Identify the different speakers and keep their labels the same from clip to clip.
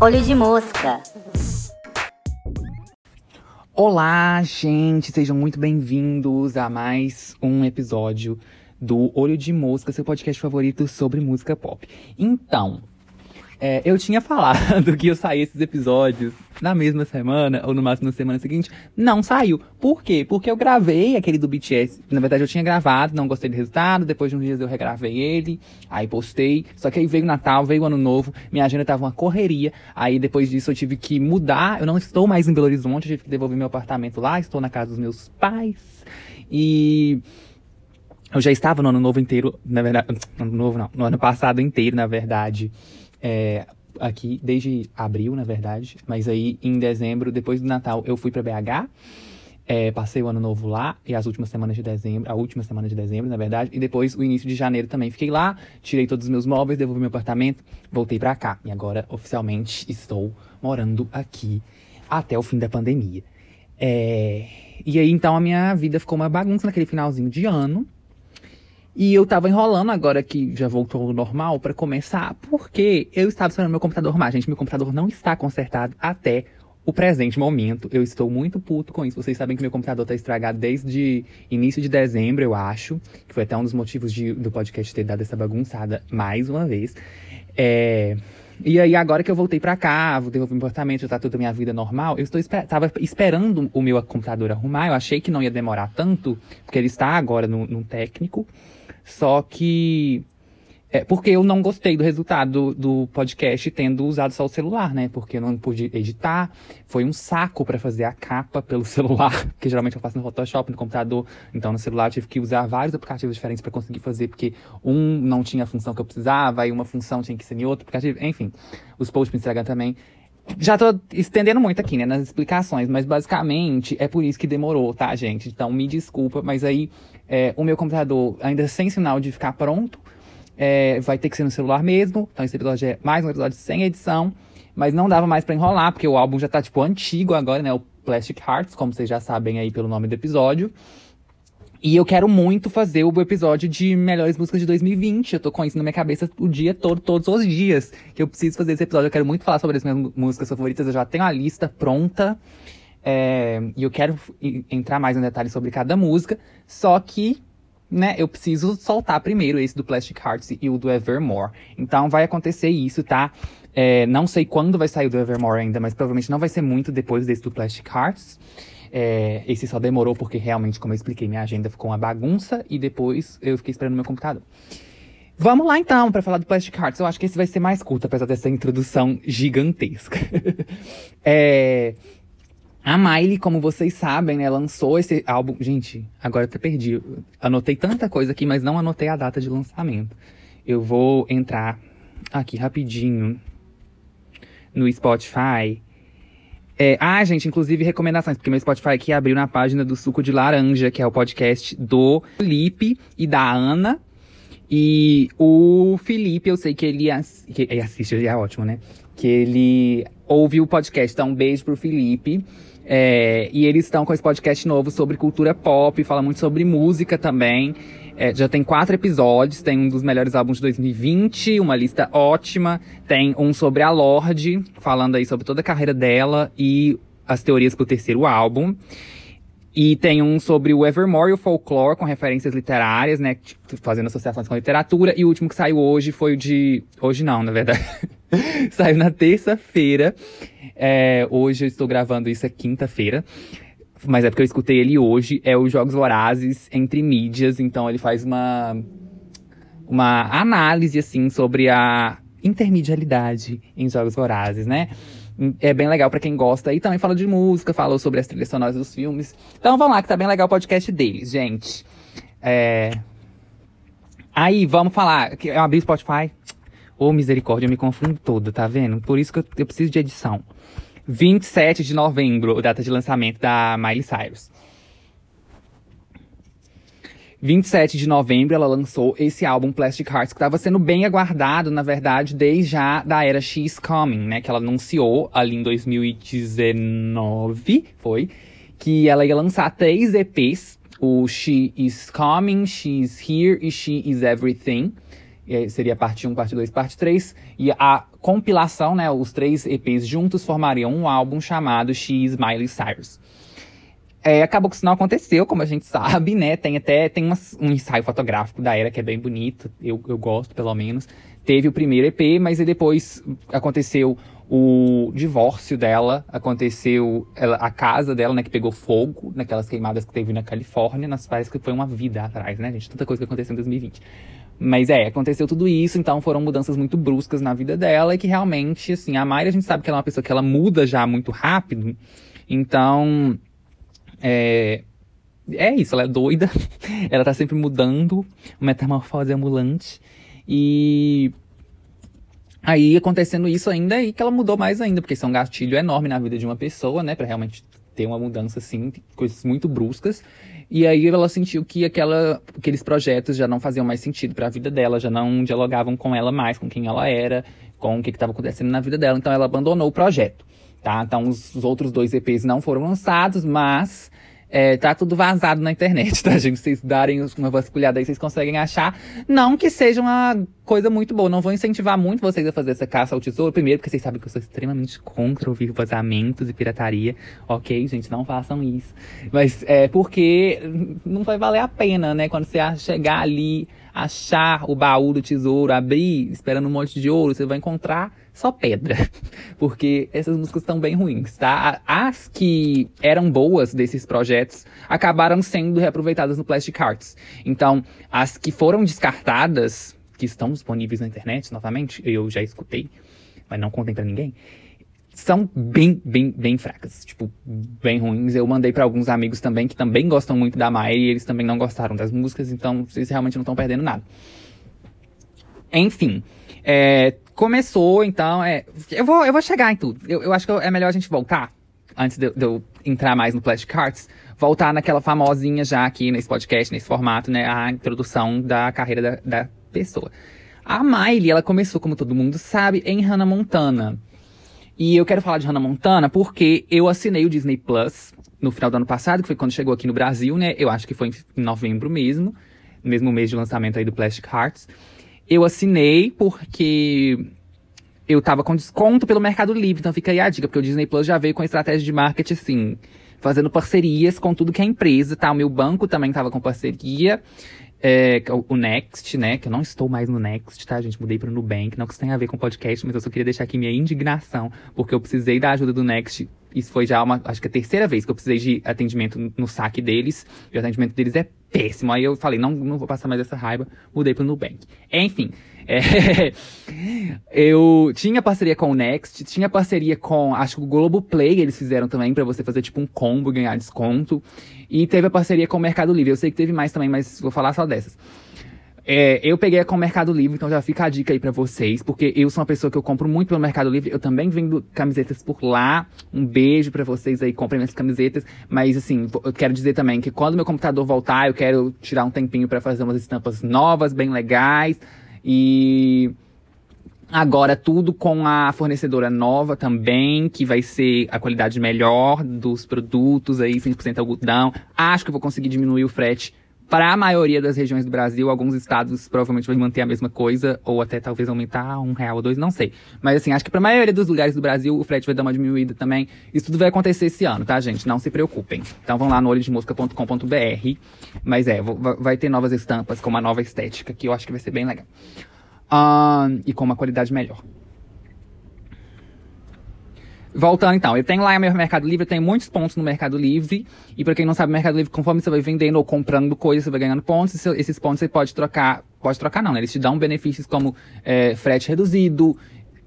Speaker 1: Olho de mosca.
Speaker 2: Olá, gente, sejam muito bem-vindos a mais um episódio do Olho de Mosca, seu podcast favorito sobre música pop. Então, é, eu tinha falado que eu saía esses episódios na mesma semana, ou no máximo na semana seguinte. Não saiu. Por quê? Porque eu gravei aquele do BTS. Na verdade, eu tinha gravado, não gostei do resultado. Depois de uns dias eu regravei ele, aí postei. Só que aí veio o Natal, veio o Ano Novo, minha agenda tava uma correria. Aí depois disso eu tive que mudar. Eu não estou mais em Belo Horizonte, eu tive que devolver meu apartamento lá. Estou na casa dos meus pais. E. Eu já estava no ano novo inteiro, na verdade. No ano novo não, no ano passado inteiro, na verdade é, aqui desde abril, na verdade. Mas aí em dezembro, depois do Natal, eu fui para BH. É, passei o ano novo lá e as últimas semanas de dezembro, a última semana de dezembro, na verdade, e depois o início de janeiro também. Fiquei lá, tirei todos os meus móveis, devolvi meu apartamento, voltei para cá. E agora, oficialmente, estou morando aqui até o fim da pandemia. É... E aí, então, a minha vida ficou uma bagunça naquele finalzinho de ano. E eu tava enrolando agora que já voltou ao normal para começar, porque eu estava esperando meu computador arrumar. Gente, meu computador não está consertado até o presente momento. Eu estou muito puto com isso. Vocês sabem que meu computador tá estragado desde início de dezembro, eu acho. Que foi até um dos motivos de, do podcast ter dado essa bagunçada mais uma vez. É... E aí, agora que eu voltei para cá, vou devolver meu apartamento, já tá tudo a minha vida normal, eu estou esper tava esperando o meu computador arrumar. Eu achei que não ia demorar tanto, porque ele está agora no técnico. Só que. É porque eu não gostei do resultado do, podcast tendo usado só o celular, né? Porque eu não pude editar. Foi um saco para fazer a capa pelo celular, que geralmente eu faço no Photoshop, no computador. Então no celular eu tive que usar vários aplicativos diferentes para conseguir fazer, porque um não tinha a função que eu precisava, e uma função tinha que ser em outro aplicativo. Enfim, os posts no Instagram também. Já tô estendendo muito aqui, né, nas explicações, mas basicamente é por isso que demorou, tá, gente? Então me desculpa, mas aí é, o meu computador ainda sem sinal de ficar pronto, é, vai ter que ser no celular mesmo. Então esse episódio é mais um episódio sem edição, mas não dava mais para enrolar, porque o álbum já tá, tipo, antigo agora, né? O Plastic Hearts, como vocês já sabem aí pelo nome do episódio. E eu quero muito fazer o episódio de melhores músicas de 2020. Eu tô com isso na minha cabeça o dia todo, todos os dias. Que eu preciso fazer esse episódio. Eu quero muito falar sobre as minhas músicas favoritas. Eu já tenho a lista pronta. É, e eu quero entrar mais em detalhes sobre cada música. Só que, né, eu preciso soltar primeiro esse do Plastic Hearts e o do Evermore. Então vai acontecer isso, tá? É, não sei quando vai sair o do Evermore ainda, mas provavelmente não vai ser muito depois desse do Plastic Hearts. É, esse só demorou porque realmente, como eu expliquei, minha agenda ficou uma bagunça e depois eu fiquei esperando meu computador. Vamos lá então para falar do Plastic Hearts. Eu acho que esse vai ser mais curto, apesar dessa introdução gigantesca. é, a Miley, como vocês sabem, né, lançou esse álbum. Gente, agora eu até perdi. Anotei tanta coisa aqui, mas não anotei a data de lançamento. Eu vou entrar aqui rapidinho no Spotify é, ah, gente, inclusive recomendações, porque meu Spotify aqui abriu na página do Suco de Laranja, que é o podcast do Felipe e da Ana. E o Felipe, eu sei que ele, ass que ele assiste, ele é ótimo, né? Que ele ouve o podcast. Então, um beijo pro Felipe. É, e eles estão com esse podcast novo sobre cultura pop, fala muito sobre música também. É, já tem quatro episódios, tem um dos melhores álbuns de 2020, uma lista ótima. Tem um sobre a Lorde, falando aí sobre toda a carreira dela e as teorias pro terceiro álbum. E tem um sobre o Evermore e o Folklore, com referências literárias, né? Fazendo associações com literatura. E o último que saiu hoje foi o de. Hoje não, na verdade. saiu na terça-feira. É, hoje eu estou gravando isso é quinta-feira mas é porque eu escutei ele hoje, é os Jogos Vorazes entre mídias, então ele faz uma, uma análise, assim, sobre a intermedialidade em Jogos Vorazes, né? É bem legal para quem gosta. E também fala de música, falou sobre as trilhas sonoras dos filmes. Então vamos lá, que tá bem legal o podcast deles, gente. É... Aí, vamos falar. Eu abri o Spotify. Ô, oh, misericórdia, eu me confundo todo, tá vendo? Por isso que eu, eu preciso de edição. 27 de novembro, data de lançamento da Miley Cyrus. 27 de novembro, ela lançou esse álbum Plastic Hearts, que estava sendo bem aguardado, na verdade, desde já da era She's Coming, né? Que ela anunciou ali em 2019, foi, que ela ia lançar três EPs. o She Is Coming, She Is Here e She Is Everything. Seria parte 1, parte 2, parte 3. E a compilação, né, os três EPs juntos formariam um álbum chamado Is Miley Cyrus. É, acabou que isso não aconteceu, como a gente sabe, né? Tem até tem um ensaio fotográfico da era que é bem bonito, eu, eu gosto pelo menos. Teve o primeiro EP, mas depois aconteceu o divórcio dela, aconteceu ela, a casa dela, né, que pegou fogo naquelas queimadas que teve na Califórnia, nas parece que foi uma vida atrás, né, gente? Tanta coisa que aconteceu em 2020. Mas é, aconteceu tudo isso, então foram mudanças muito bruscas na vida dela e que realmente, assim, a Mayra a gente sabe que ela é uma pessoa que ela muda já muito rápido. Então, é, é isso, ela é doida, ela tá sempre mudando, metamorfose ambulante. E aí acontecendo isso ainda e que ela mudou mais ainda, porque isso é um gatilho enorme na vida de uma pessoa, né, para realmente ter uma mudança assim, coisas muito bruscas. E aí ela sentiu que aquela, aqueles projetos já não faziam mais sentido para a vida dela, já não dialogavam com ela mais, com quem ela era, com o que estava acontecendo na vida dela. Então ela abandonou o projeto, tá? Então os, os outros dois EPs não foram lançados, mas é, tá tudo vazado na internet, tá, gente? Vocês darem uma vasculhada aí, vocês conseguem achar. Não que seja uma coisa muito boa. Não vou incentivar muito vocês a fazer essa caça ao tesouro. Primeiro, porque vocês sabem que eu sou extremamente contra ouvir vazamentos e pirataria. Ok, gente, não façam isso. Mas é porque não vai valer a pena, né? Quando você chegar ali, achar o baú do tesouro, abrir, esperando um monte de ouro, você vai encontrar só pedra. Porque essas músicas estão bem ruins, tá? As que eram boas desses projetos acabaram sendo reaproveitadas no Plastic Arts. Então, as que foram descartadas, que estão disponíveis na internet novamente, eu já escutei, mas não contem para ninguém. São bem, bem, bem fracas. Tipo, bem ruins. Eu mandei para alguns amigos também que também gostam muito da Mai e eles também não gostaram das músicas, então vocês realmente não estão perdendo nada. Enfim, é, Começou, então, é. Eu vou, eu vou chegar em tudo. Eu, eu acho que é melhor a gente voltar, antes de, de eu entrar mais no Plastic Cards, voltar naquela famosinha já aqui nesse podcast, nesse formato, né? A introdução da carreira da, da pessoa. A Miley, ela começou, como todo mundo sabe, em Hannah Montana. E eu quero falar de Hannah Montana porque eu assinei o Disney Plus no final do ano passado, que foi quando chegou aqui no Brasil, né? Eu acho que foi em novembro mesmo, mesmo mês de lançamento aí do Plastic Hearts. Eu assinei porque eu tava com desconto pelo Mercado Livre, então fica aí a dica, porque o Disney Plus já veio com a estratégia de marketing assim, fazendo parcerias com tudo que é empresa, tá? O meu banco também tava com parceria. É, o Next, né? Que eu não estou mais no Next, tá, gente? Mudei para o Nubank. Não que isso tenha a ver com podcast, mas eu só queria deixar aqui minha indignação, porque eu precisei da ajuda do Next. Isso foi já uma, acho que a terceira vez que eu precisei de atendimento no saque deles. E o atendimento deles é péssimo. Aí eu falei, não, não vou passar mais essa raiva. Mudei para o Nubank. Enfim. É, eu tinha parceria com o Next, tinha parceria com, acho que o Globo Play eles fizeram também para você fazer tipo um combo ganhar desconto. E teve a parceria com o Mercado Livre. Eu sei que teve mais também, mas vou falar só dessas. É, eu peguei com o Mercado Livre, então já fica a dica aí para vocês, porque eu sou uma pessoa que eu compro muito pelo Mercado Livre, eu também vendo camisetas por lá. Um beijo para vocês aí, comprem minhas camisetas. Mas assim, eu quero dizer também que quando meu computador voltar, eu quero tirar um tempinho para fazer umas estampas novas, bem legais. E Agora, tudo com a fornecedora nova também, que vai ser a qualidade melhor dos produtos aí, 100% algodão. Acho que eu vou conseguir diminuir o frete para a maioria das regiões do Brasil. Alguns estados provavelmente vão manter a mesma coisa, ou até talvez aumentar um real ou dois, não sei. Mas assim, acho que para a maioria dos lugares do Brasil, o frete vai dar uma diminuída também. Isso tudo vai acontecer esse ano, tá, gente? Não se preocupem. Então vão lá no olhodemosca.com.br. Mas é, vai ter novas estampas com uma nova estética, que eu acho que vai ser bem legal uh, e com uma qualidade melhor. Voltando então, eu tenho lá meu Mercado Livre, eu tenho muitos pontos no Mercado Livre. E para quem não sabe, Mercado Livre, conforme você vai vendendo ou comprando coisas, você vai ganhando pontos. Esses pontos você pode trocar, pode trocar não, né? Eles te dão benefícios como é, frete reduzido.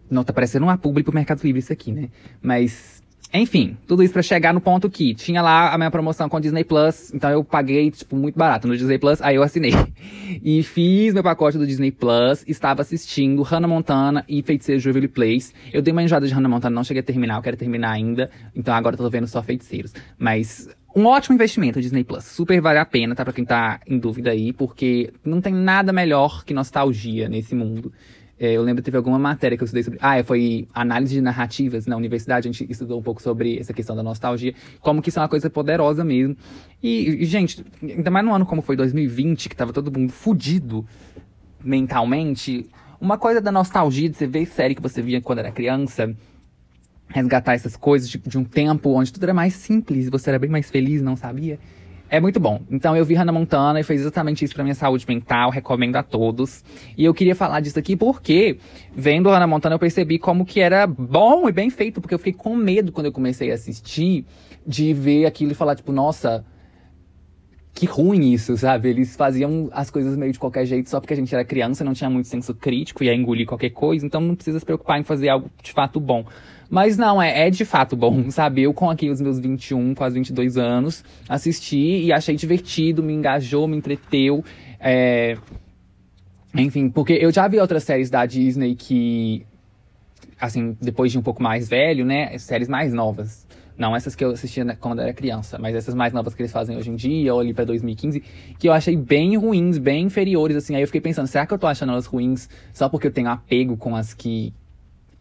Speaker 2: Não tá parecendo uma publi pro Mercado Livre isso aqui, né? Mas enfim, tudo isso para chegar no ponto que tinha lá a minha promoção com o Disney Plus, então eu paguei, tipo, muito barato no Disney Plus, aí eu assinei. E fiz meu pacote do Disney Plus, estava assistindo Hannah Montana e Feiticeiro Jubilee Place. Eu dei uma enjoada de Hannah Montana, não cheguei a terminar, eu quero terminar ainda, então agora eu tô vendo só Feiticeiros. Mas um ótimo investimento o Disney Plus, super vale a pena, tá? Pra quem tá em dúvida aí, porque não tem nada melhor que nostalgia nesse mundo. É, eu lembro que teve alguma matéria que eu estudei sobre. Ah, foi análise de narrativas na universidade. A gente estudou um pouco sobre essa questão da nostalgia, como que isso é uma coisa poderosa mesmo. E, e gente, ainda mais num ano como foi 2020, que tava todo mundo fudido mentalmente. Uma coisa da nostalgia de você ver série que você via quando era criança, resgatar essas coisas de, de um tempo onde tudo era mais simples, você era bem mais feliz, não sabia. É muito bom. Então eu vi Hannah Montana e fez exatamente isso pra minha saúde mental, recomendo a todos. E eu queria falar disso aqui porque, vendo Hannah Montana, eu percebi como que era bom e bem feito, porque eu fiquei com medo quando eu comecei a assistir de ver aquilo e falar, tipo, nossa, que ruim isso, sabe? Eles faziam as coisas meio de qualquer jeito só porque a gente era criança, não tinha muito senso crítico, ia engolir qualquer coisa, então não precisa se preocupar em fazer algo de fato bom. Mas não, é, é de fato bom, sabe? Eu com aqui os meus 21, quase 22 anos, assisti e achei divertido, me engajou, me entreteu. É... Enfim, porque eu já vi outras séries da Disney que, assim, depois de um pouco mais velho, né? Séries mais novas. Não essas que eu assistia quando era criança, mas essas mais novas que eles fazem hoje em dia, ou ali pra 2015, que eu achei bem ruins, bem inferiores, assim. Aí eu fiquei pensando, será que eu tô achando elas ruins só porque eu tenho apego com as que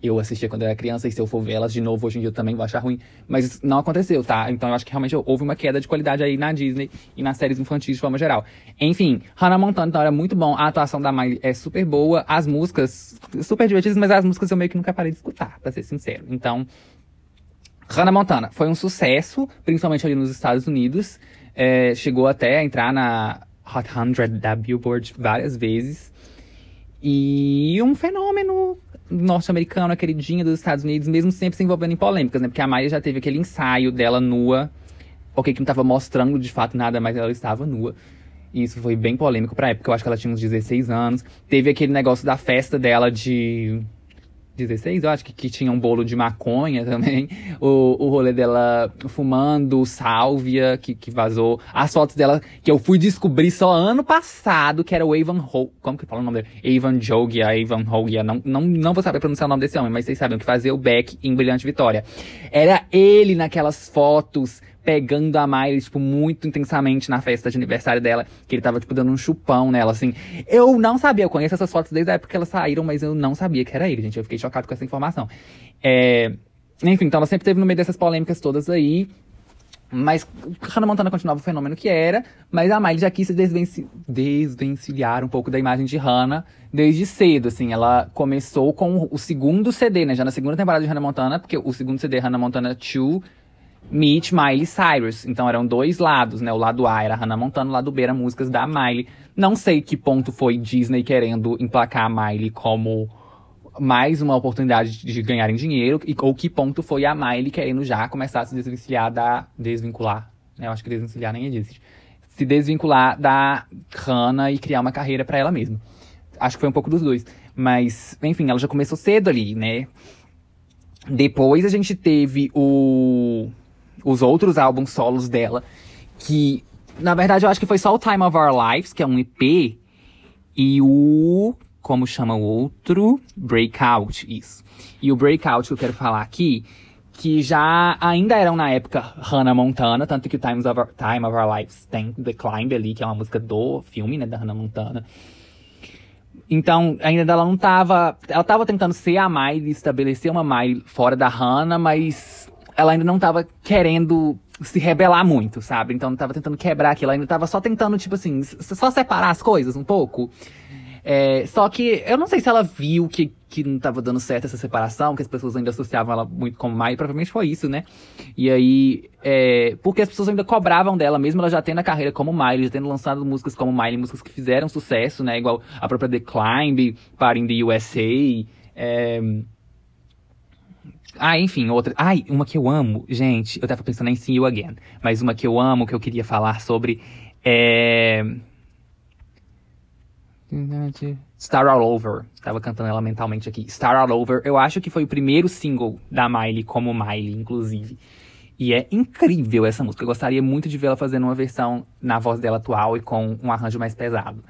Speaker 2: eu assistia quando era criança, e se eu for ver elas de novo hoje em dia eu também vou achar ruim. Mas não aconteceu, tá? Então eu acho que realmente houve uma queda de qualidade aí na Disney e nas séries infantis de forma geral. Enfim, Hannah Montana então era muito bom, a atuação da Miley é super boa, as músicas super divertidas, mas as músicas eu meio que nunca parei de escutar, pra ser sincero. Então, Hannah Montana foi um sucesso, principalmente ali nos Estados Unidos. É, chegou até a entrar na Hot 100 da Billboard várias vezes. E um fenômeno norte-americana, queridinha dos Estados Unidos, mesmo sempre se envolvendo em polêmicas, né? Porque a Maia já teve aquele ensaio dela nua, ok, que não estava mostrando de fato nada, mas ela estava nua. E isso foi bem polêmico pra época, eu acho que ela tinha uns 16 anos. Teve aquele negócio da festa dela de 16, eu acho que, que tinha um bolo de maconha também. O, o rolê dela fumando, sálvia, que, que vazou. As fotos dela, que eu fui descobrir só ano passado, que era o Avon Ho... Como que fala o nome dele? Avon Jogia, Avon Hogia. Não, não, não vou saber pronunciar o nome desse homem, mas vocês sabem o que fazia o Beck em Brilhante Vitória. Era ele naquelas fotos pegando a Miley, tipo, muito intensamente na festa de aniversário dela, que ele tava, tipo, dando um chupão nela, assim. Eu não sabia, eu conheço essas fotos desde a época que elas saíram, mas eu não sabia que era ele, gente. Eu fiquei chocado com essa informação. É... Enfim, então ela sempre teve no meio dessas polêmicas todas aí. Mas Hannah Montana continuava o fenômeno que era, mas a Miley já quis se desvenci... desvencilhar um pouco da imagem de Hannah desde cedo, assim. Ela começou com o segundo CD, né? Já na segunda temporada de Hannah Montana, porque o segundo CD, Hannah Montana 2, Meet Miley Cyrus. Então eram dois lados, né? O lado A era Hannah Montana, o lado B era músicas da Miley. Não sei que ponto foi Disney querendo emplacar a Miley como mais uma oportunidade de ganharem dinheiro, e, ou que ponto foi a Miley querendo já começar a se desvencilhar da. desvincular. Né? Eu acho que desvencilhar nem existe. Se desvincular da Hannah e criar uma carreira para ela mesma. Acho que foi um pouco dos dois. Mas, enfim, ela já começou cedo ali, né? Depois a gente teve o os outros álbuns solos dela, que na verdade eu acho que foi só o Time of Our Lives, que é um EP, e o como chama o outro? Breakout, isso. E o Breakout que eu quero falar aqui, que já ainda eram na época Hannah Montana, tanto que o Times of Our, Time of Our Lives tem The Climb ali, que é uma música do filme, né, da Hannah Montana. Então, ainda ela não tava. Ela tava tentando ser a Miley, estabelecer uma Miley fora da Hannah, mas ela ainda não tava querendo se rebelar muito, sabe? Então não tava tentando quebrar aquilo, ela ainda tava só tentando, tipo assim, só separar as coisas um pouco. É, só que eu não sei se ela viu que, que não tava dando certo essa separação, que as pessoas ainda associavam ela muito como Mai, provavelmente foi isso, né? E aí, é, porque as pessoas ainda cobravam dela, mesmo ela já tendo a carreira como Miley, já tendo lançado músicas como Miley, músicas que fizeram sucesso, né? Igual a própria The Climb, Party the USA, é, ah, enfim, outra. Ai, uma que eu amo, gente. Eu tava pensando em See You Again. Mas uma que eu amo, que eu queria falar sobre é. Star All Over. Tava cantando ela mentalmente aqui. Star All Over. Eu acho que foi o primeiro single da Miley, como Miley, inclusive. E é incrível essa música. Eu gostaria muito de vê-la fazendo uma versão na voz dela atual e com um arranjo mais pesado.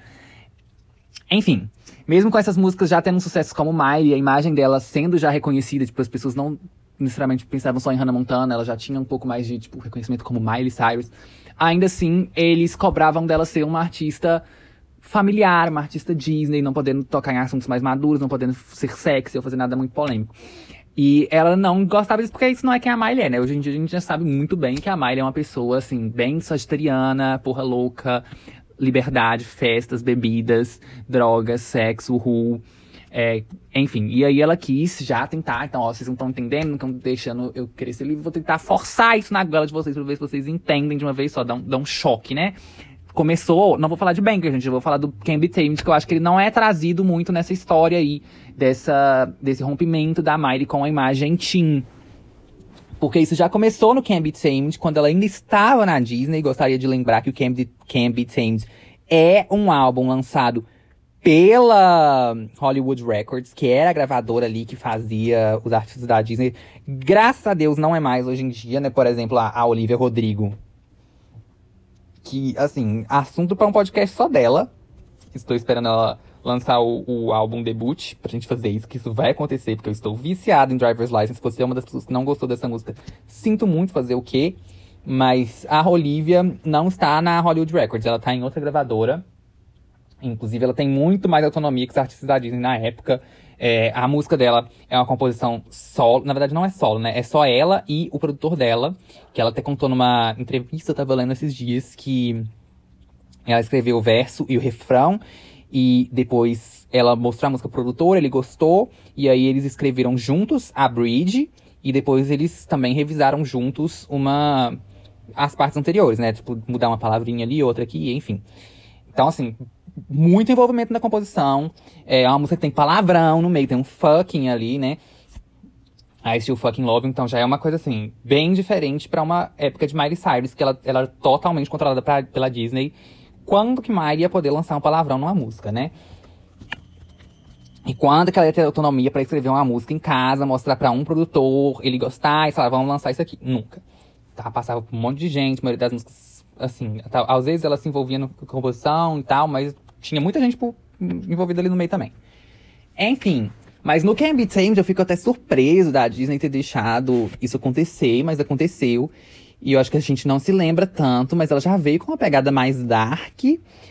Speaker 2: Enfim, mesmo com essas músicas já tendo um sucesso como Miley, a imagem dela sendo já reconhecida, tipo, as pessoas não necessariamente pensavam só em Hannah Montana, ela já tinha um pouco mais de, tipo, reconhecimento como Miley Cyrus. Ainda assim, eles cobravam dela ser uma artista familiar, uma artista Disney, não podendo tocar em assuntos mais maduros, não podendo ser sexy ou fazer nada muito polêmico. E ela não gostava disso porque isso não é quem a Miley é, né? Hoje em dia a gente já sabe muito bem que a Miley é uma pessoa, assim, bem sagitariana, porra louca, liberdade, festas, bebidas, drogas, sexo, uhul. É, enfim, e aí ela quis já tentar, então, ó, vocês não estão entendendo, não estão deixando eu querer ser livre, vou tentar forçar isso na goela de vocês pra ver se vocês entendem de uma vez só, dá um, dá um choque, né? Começou, não vou falar de Banker, gente, eu vou falar do Can Be que eu acho que ele não é trazido muito nessa história aí, dessa, desse rompimento da Miley com a imagem teen. Porque isso já começou no Can Be Tamed, quando ela ainda estava na Disney. Gostaria de lembrar que o Can Be, Can Be Tamed é um álbum lançado pela Hollywood Records, que era a gravadora ali que fazia os artistas da Disney. Graças a Deus não é mais hoje em dia, né? Por exemplo, a, a Olivia Rodrigo. Que, assim, assunto para um podcast só dela. Estou esperando ela lançar o, o, álbum debut pra gente fazer isso, que isso vai acontecer, porque eu estou viciado em Driver's License. Se você é uma das pessoas que não gostou dessa música, sinto muito fazer o quê? Mas a Olivia não está na Hollywood Records, ela está em outra gravadora. Inclusive, ela tem muito mais autonomia que os artistas da Disney na época. É, a música dela é uma composição solo. Na verdade, não é solo, né? É só ela e o produtor dela. Que ela até contou numa entrevista, eu tava lendo esses dias, que ela escreveu o verso e o refrão. E depois ela mostrou a música pro produtor, ele gostou. E aí eles escreveram juntos a bridge. E depois eles também revisaram juntos uma as partes anteriores, né? Tipo, mudar uma palavrinha ali, outra aqui, enfim. Então, assim, muito envolvimento na composição. É uma música que tem palavrão no meio, tem um fucking ali, né? I Still Fucking Love, então já é uma coisa assim, bem diferente para uma época de Miley Cyrus, que ela, ela era totalmente controlada pra, pela Disney. Quando que Miley ia poder lançar um palavrão numa música, né? E quando que ela ia ter autonomia para escrever uma música em casa, mostrar para um produtor, ele gostar e falar, vamos lançar isso aqui? Nunca. Tá, passava por um monte de gente, a maioria das músicas, assim, às vezes ela se envolvia na composição e tal, mas tinha muita gente por, envolvida ali no meio também. Enfim, mas no Can Be Tamed eu fico até surpreso da Disney ter deixado isso acontecer, mas aconteceu. E eu acho que a gente não se lembra tanto, mas ela já veio com uma pegada mais dark.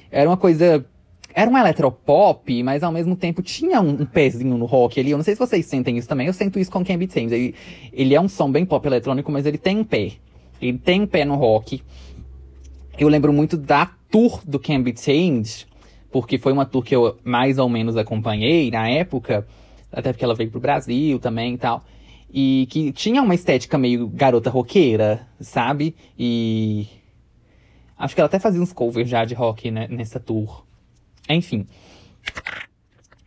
Speaker 2: Era uma coisa. Era um eletropop, mas ao mesmo tempo tinha um, um pezinho no rock ali. Eu não sei se vocês sentem isso também. Eu sinto isso com Can Be Tamed. Ele, ele é um som bem pop eletrônico, mas ele tem um pé. Ele tem um pé no rock. Eu lembro muito da tour do Can Be Tamed porque foi uma tour que eu mais ou menos acompanhei na época, até porque ela veio pro Brasil também e tal. E que tinha uma estética meio garota roqueira, sabe? E. Acho que ela até fazia uns covers já de rock né, nessa tour. Enfim.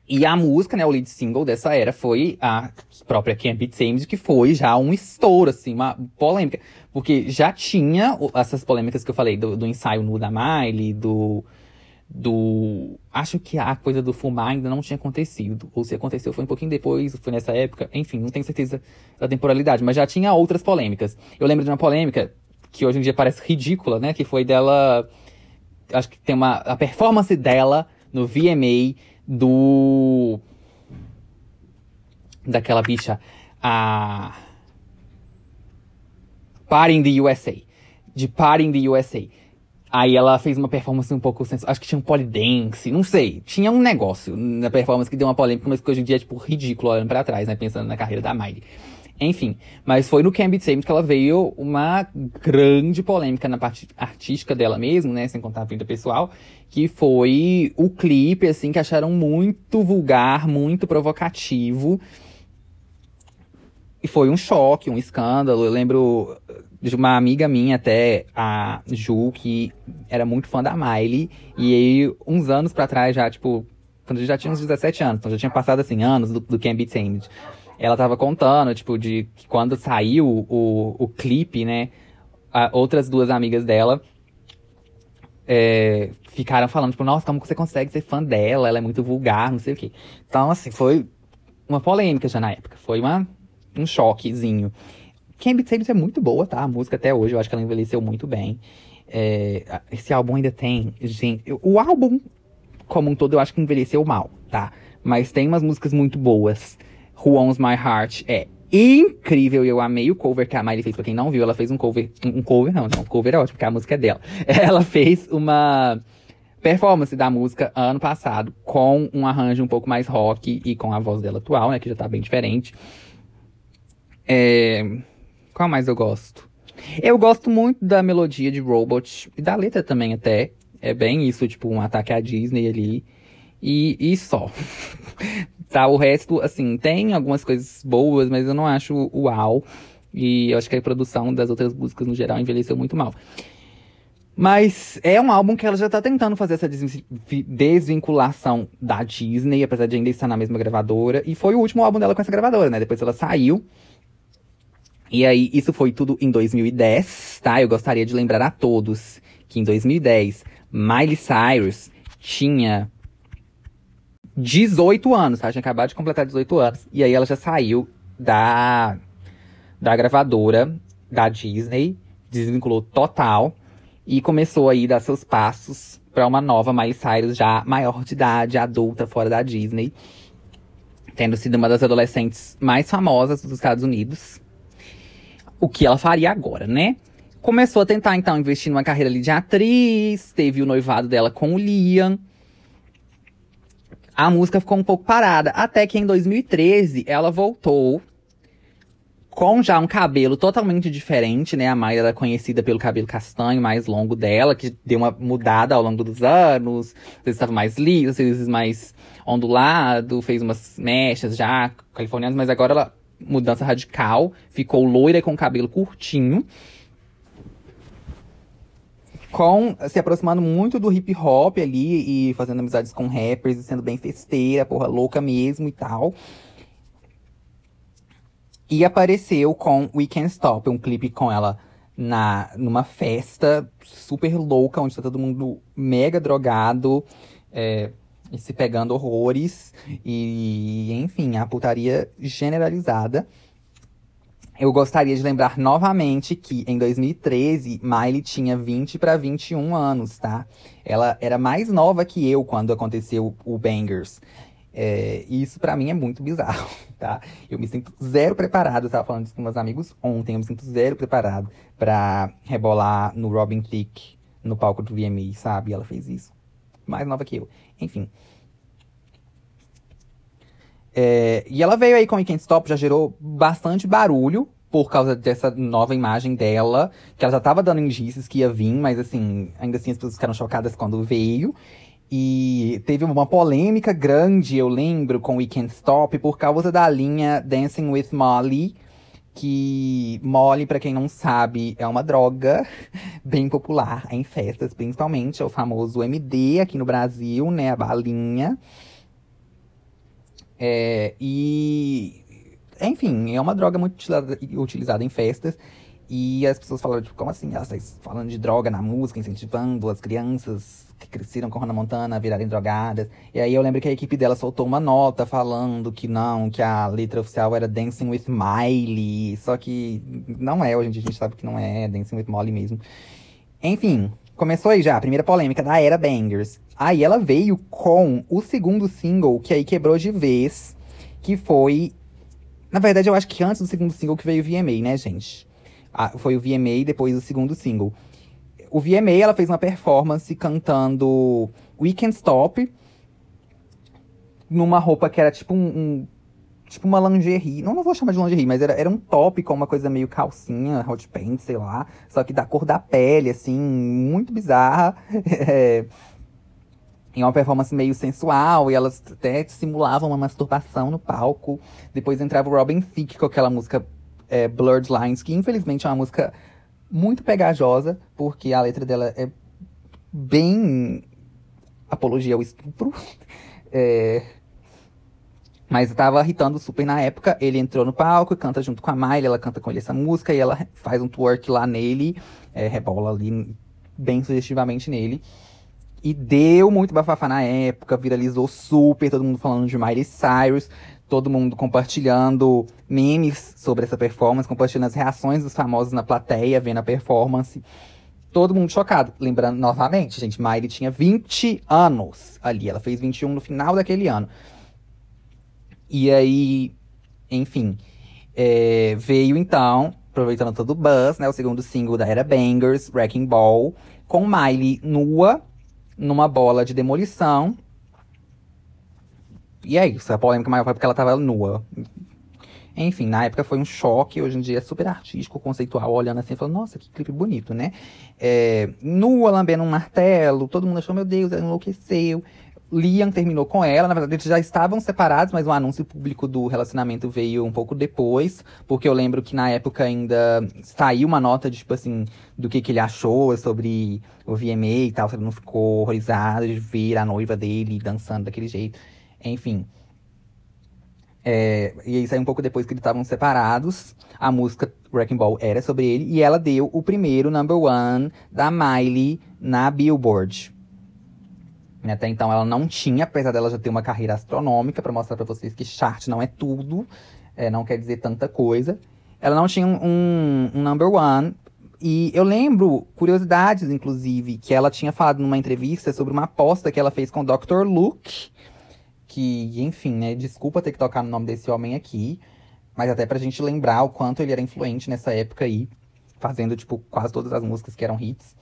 Speaker 2: E a música, né, o lead single dessa era foi a própria Can't Be Tamed, que foi já um estouro, assim, uma polêmica. Porque já tinha essas polêmicas que eu falei, do, do ensaio nu da Miley, do do. Acho que a coisa do fumar ainda não tinha acontecido. Ou se aconteceu foi um pouquinho depois, foi nessa época. Enfim, não tenho certeza da temporalidade, mas já tinha outras polêmicas. Eu lembro de uma polêmica que hoje em dia parece ridícula, né? Que foi dela. Acho que tem uma. A performance dela no VMA do. Daquela bicha. A. Party in the USA. De Party in the USA. Aí ela fez uma performance um pouco Acho que tinha um polidense, não sei. Tinha um negócio na performance que deu uma polêmica, mas que hoje em dia é, tipo, ridículo olhando pra trás, né? Pensando na carreira da Miley. Enfim, mas foi no Cambridge Same que ela veio uma grande polêmica na parte artística dela mesmo, né? Sem contar a vida pessoal. Que foi o clipe, assim, que acharam muito vulgar, muito provocativo. E foi um choque, um escândalo. Eu lembro de uma amiga minha até, a Ju, que era muito fã da Miley. E aí, uns anos pra trás, já, tipo, quando já tinha uns 17 anos, então já tinha passado, assim, anos do, do Can Be Tamed. Ela tava contando, tipo, de que quando saiu o, o clipe, né, a, outras duas amigas dela é, ficaram falando, tipo, nossa, como você consegue ser fã dela? Ela é muito vulgar, não sei o quê. Então, assim, foi uma polêmica já na época. Foi uma, um choquezinho. Can't Be é muito boa, tá? A música até hoje, eu acho que ela envelheceu muito bem. É, esse álbum ainda tem. Gente, o álbum, como um todo, eu acho que envelheceu mal, tá? Mas tem umas músicas muito boas. Who Owns My Heart é incrível e eu amei o cover que a Miley fez. Pra quem não viu, ela fez um cover. Um cover, não, não. Cover é ótimo, porque a música é dela. Ela fez uma performance da música ano passado, com um arranjo um pouco mais rock e com a voz dela atual, né? Que já tá bem diferente. É... Qual mais eu gosto? Eu gosto muito da melodia de Robot e da letra também até. É bem isso, tipo, um ataque à Disney ali. E, e só. tá, o resto, assim, tem algumas coisas boas, mas eu não acho uau. E eu acho que a produção das outras músicas, no geral, envelheceu muito mal. Mas é um álbum que ela já tá tentando fazer essa desvinculação da Disney, apesar de ainda estar na mesma gravadora. E foi o último álbum dela com essa gravadora, né? Depois ela saiu. E aí, isso foi tudo em 2010, tá? Eu gostaria de lembrar a todos que em 2010, Miley Cyrus tinha 18 anos, tá? Tinha acabado de completar 18 anos. E aí ela já saiu da, da gravadora da Disney, desvinculou total e começou aí dar seus passos para uma nova Miley Cyrus já maior de idade, adulta, fora da Disney. Tendo sido uma das adolescentes mais famosas dos Estados Unidos. O que ela faria agora, né? Começou a tentar, então, investir numa carreira ali de atriz. Teve o noivado dela com o Liam. A música ficou um pouco parada. Até que em 2013 ela voltou com já um cabelo totalmente diferente, né? A Maia era conhecida pelo cabelo castanho mais longo dela, que deu uma mudada ao longo dos anos. Às vezes estava mais liso, às vezes mais ondulado, fez umas mechas já californianas, mas agora ela, mudança radical, ficou loira com cabelo curtinho. Com, se aproximando muito do hip hop ali e fazendo amizades com rappers e sendo bem festeira, porra, louca mesmo e tal. E apareceu com We Can't Stop, um clipe com ela na, numa festa super louca, onde tá todo mundo mega drogado, é, e se pegando horrores. E, enfim, a putaria generalizada. Eu gostaria de lembrar novamente que em 2013, Miley tinha 20 para 21 anos, tá? Ela era mais nova que eu quando aconteceu o Bangers. É, isso para mim é muito bizarro, tá? Eu me sinto zero preparado, eu tava falando isso com meus amigos ontem, eu me sinto zero preparado para rebolar no Robin Thicke, no palco do VMA, sabe? Ela fez isso. Mais nova que eu. Enfim. É, e ela veio aí com o Can't Stop, já gerou bastante barulho por causa dessa nova imagem dela, que ela já tava dando indícios que ia vir, mas assim, ainda assim as pessoas ficaram chocadas quando veio. E teve uma polêmica grande, eu lembro, com We Can't Stop por causa da linha Dancing with Molly. Que Molly, para quem não sabe, é uma droga bem popular em festas, principalmente. É o famoso MD aqui no Brasil, né? A balinha. É, e. Enfim, é uma droga muito utilizada em festas. E as pessoas falaram, tipo, como assim? Ela está falando de droga na música, incentivando as crianças que cresceram com Hannah Montana a virarem drogadas. E aí eu lembro que a equipe dela soltou uma nota falando que não, que a letra oficial era Dancing with Miley. Só que não é, hoje a gente sabe que não é Dancing with Molly mesmo. Enfim, começou aí já a primeira polêmica da era Bangers. Aí ela veio com o segundo single, que aí quebrou de vez, que foi. Na verdade, eu acho que antes do segundo single que veio VMA, né, gente? Ah, foi o VMA e depois o segundo single. O VMA, ela fez uma performance cantando We Can Stop. Numa roupa que era tipo um, um tipo uma lingerie. Não, não vou chamar de lingerie, mas era, era um top com uma coisa meio calcinha, hot pants, sei lá. Só que da cor da pele, assim, muito bizarra. é, em uma performance meio sensual, e elas até simulavam uma masturbação no palco. Depois entrava o Robin Thicke com aquela música é, Blurred Lines, que infelizmente é uma música muito pegajosa, porque a letra dela é bem apologia ao estupro. É... Mas estava irritando super na época. Ele entrou no palco, canta junto com a Miley, ela canta com ele essa música e ela faz um twerk lá nele, é, rebola ali bem sugestivamente nele. E deu muito bafafá na época, viralizou super, todo mundo falando de Miley Cyrus todo mundo compartilhando memes sobre essa performance, compartilhando as reações dos famosos na plateia, vendo a performance. Todo mundo chocado. Lembrando novamente, gente, Miley tinha 20 anos ali. Ela fez 21 no final daquele ano. E aí, enfim, é, veio então, aproveitando todo o buzz, né? O segundo single da era Bangers, Wrecking Ball, com Miley nua, numa bola de demolição. E é isso, a polêmica maior foi porque ela tava nua. Enfim, na época foi um choque, hoje em dia é super artístico, conceitual, olhando assim, falando, nossa, que clipe bonito, né? É, nua, lambendo um martelo, todo mundo achou, meu Deus, ela enlouqueceu. Liam terminou com ela, na verdade eles já estavam separados, mas o anúncio público do relacionamento veio um pouco depois, porque eu lembro que na época ainda saiu uma nota de, tipo assim, do que, que ele achou sobre o VMA e tal, se ele não ficou horrorizado de ver a noiva dele dançando daquele jeito, enfim. É, e aí saiu um pouco depois que eles estavam separados. A música Wrecking Ball era sobre ele. E ela deu o primeiro number one da Miley na Billboard. Até então ela não tinha, apesar dela já ter uma carreira astronômica, para mostrar para vocês que chart não é tudo, é, não quer dizer tanta coisa. Ela não tinha um, um number one. E eu lembro, curiosidades, inclusive, que ela tinha falado numa entrevista sobre uma aposta que ela fez com o Dr. Luke que, enfim, né, desculpa ter que tocar no nome desse homem aqui, mas até pra gente lembrar o quanto ele era influente nessa época aí, fazendo, tipo, quase todas as músicas que eram hits.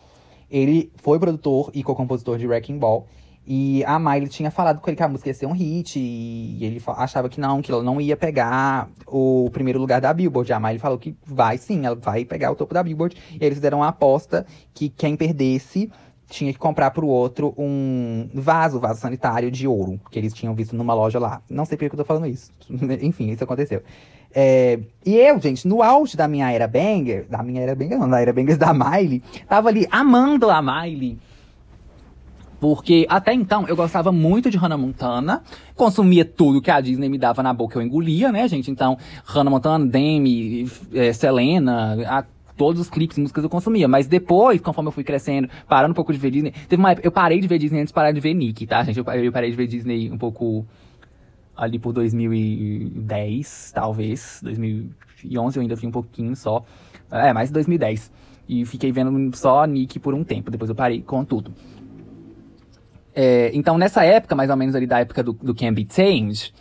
Speaker 2: Ele foi produtor e co-compositor de Wrecking Ball. E a Miley tinha falado com ele que a música ia ser um hit. E ele achava que não, que ela não ia pegar o primeiro lugar da Billboard. A Miley falou que vai sim, ela vai pegar o topo da Billboard. E eles fizeram uma aposta que quem perdesse tinha que comprar pro outro um vaso, vaso sanitário de ouro, que eles tinham visto numa loja lá. Não sei por que eu tô falando isso. Enfim, isso aconteceu. É, e eu, gente, no auge da minha era banger, da minha era banger não, da era banger da Miley, tava ali amando a Miley. Porque até então eu gostava muito de Hannah Montana, consumia tudo que a Disney me dava na boca, eu engolia, né, gente? Então, Hannah Montana, Demi, é, Selena, a todos os clipes, músicas eu consumia. Mas depois, conforme eu fui crescendo, parando um pouco de ver Disney, teve uma época, eu parei de ver Disney antes de parar de ver Nick, tá, gente? Eu, eu parei de ver Disney um pouco ali por 2010, talvez. 2011 eu ainda vi um pouquinho só. É, mais 2010. E fiquei vendo só Nick por um tempo. Depois eu parei com tudo. É, então, nessa época, mais ou menos ali da época do, do Can Be Tamed,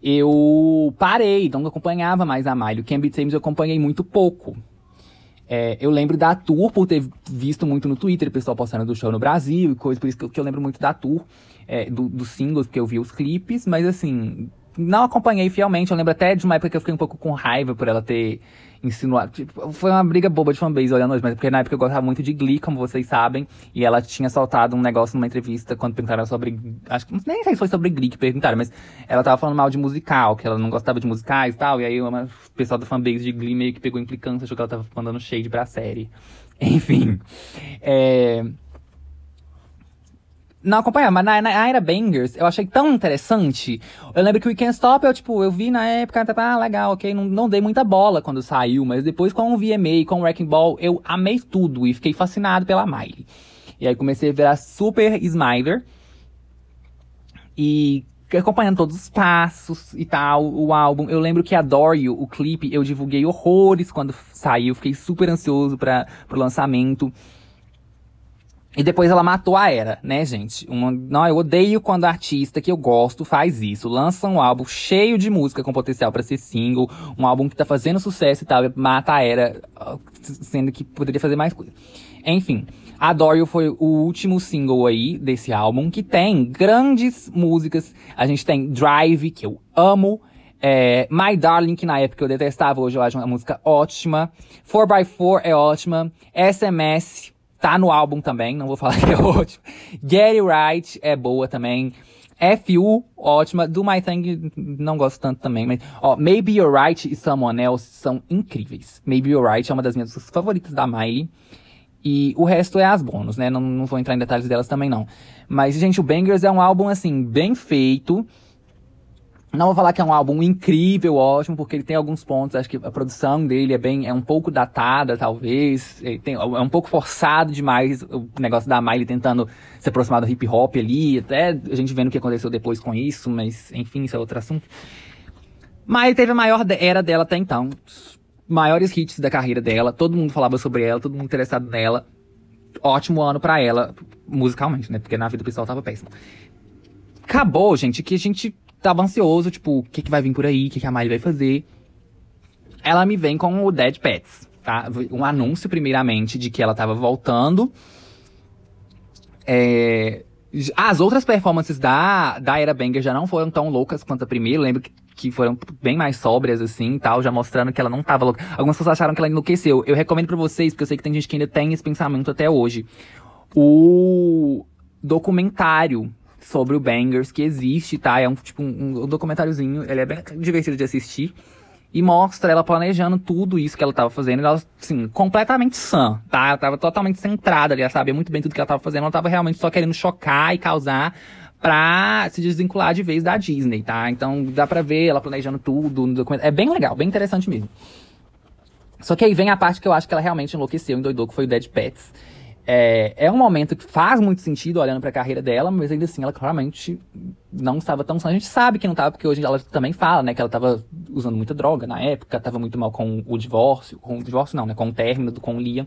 Speaker 2: eu parei, não acompanhava mais a Miley. O Can Be Tamed eu acompanhei muito pouco. É, eu lembro da tour por ter visto muito no Twitter, o pessoal postando do show no Brasil e coisa, por isso que eu, que eu lembro muito da tour, é, do, dos singles, porque eu vi os clipes, mas assim, não acompanhei fielmente. Eu lembro até de uma época que eu fiquei um pouco com raiva por ela ter insinuado. Tipo, foi uma briga boba de fanbase olhando hoje, mas porque na época eu gostava muito de Glee, como vocês sabem. E ela tinha soltado um negócio numa entrevista quando perguntaram sobre. Acho que nem sei se foi sobre Glee que perguntaram, mas ela tava falando mal de musical, que ela não gostava de musicais e tal. E aí o pessoal da fanbase de Glee meio que pegou implicância, achou que ela tava mandando shade pra série. Enfim. É não acompanhava, mas na, na Bangers eu achei tão interessante. Eu lembro que o Weekend Stop eu, tipo, eu vi na época, tá, ah, legal, ok, não, não dei muita bola quando saiu, mas depois com o VMA, com o Wrecking Ball, eu amei tudo e fiquei fascinado pela Miley. E aí comecei a virar super Smiler. E acompanhando todos os passos e tal, o álbum. Eu lembro que Adore You, o clipe, eu divulguei horrores quando saiu, fiquei super ansioso para o lançamento. E depois ela matou a era, né, gente? Uma, não, eu odeio quando artista que eu gosto faz isso. Lança um álbum cheio de música com potencial para ser single, um álbum que tá fazendo sucesso e tal, e mata a era, sendo que poderia fazer mais coisa. Enfim, Adore foi o último single aí desse álbum, que tem grandes músicas. A gente tem Drive, que eu amo. É, My Darling, que na época eu detestava, hoje eu acho uma música ótima. 4x4 é ótima. SMS, Tá no álbum também, não vou falar que é ótimo. Get It Right é boa também. FU, ótima. Do My Thing, não gosto tanto também, mas, ó, Maybe You're Right e Someone Else são incríveis. Maybe You're Right é uma das minhas favoritas da Miley. E o resto é as bônus, né? Não, não vou entrar em detalhes delas também, não. Mas, gente, o Bangers é um álbum, assim, bem feito. Não vou falar que é um álbum incrível, ótimo, porque ele tem alguns pontos, acho que a produção dele é bem, é um pouco datada, talvez, tem, é um pouco forçado demais o negócio da Miley tentando se aproximar do hip hop ali, até a gente vendo o que aconteceu depois com isso, mas enfim, isso é outro assunto. Mas teve a maior era dela até então, maiores hits da carreira dela, todo mundo falava sobre ela, todo mundo interessado nela. Ótimo ano para ela, musicalmente, né? Porque na vida pessoal tava péssimo. Acabou, gente, que a gente tava ansioso, tipo, o que, que vai vir por aí, o que, que a Miley vai fazer. Ela me vem com o Dead Pets, tá? Um anúncio, primeiramente, de que ela tava voltando. É, As outras performances da, da Era Banger já não foram tão loucas quanto a primeira. Eu lembro que, foram bem mais sóbrias, assim, tal, já mostrando que ela não tava louca. Algumas pessoas acharam que ela enlouqueceu. Eu recomendo pra vocês, porque eu sei que tem gente que ainda tem esse pensamento até hoje. O documentário sobre o Bangers que existe, tá? É um, tipo, um, um documentáriozinho, ele é bem divertido de assistir e mostra ela planejando tudo isso que ela tava fazendo. Ela, assim, completamente sã, tá? Ela tava totalmente centrada ali, ela sabia muito bem tudo que ela tava fazendo. Ela tava realmente só querendo chocar e causar pra se desvincular de vez da Disney, tá? Então dá pra ver ela planejando tudo no documento. É bem legal, bem interessante mesmo. Só que aí vem a parte que eu acho que ela realmente enlouqueceu, endoidou, que foi o Dead Pets. É, é um momento que faz muito sentido olhando para a carreira dela, mas ainda assim ela claramente não estava tão A gente sabe que não estava, porque hoje ela também fala, né, que ela estava usando muita droga na época, estava muito mal com o divórcio, com o divórcio não, né, com o término do com o Liam.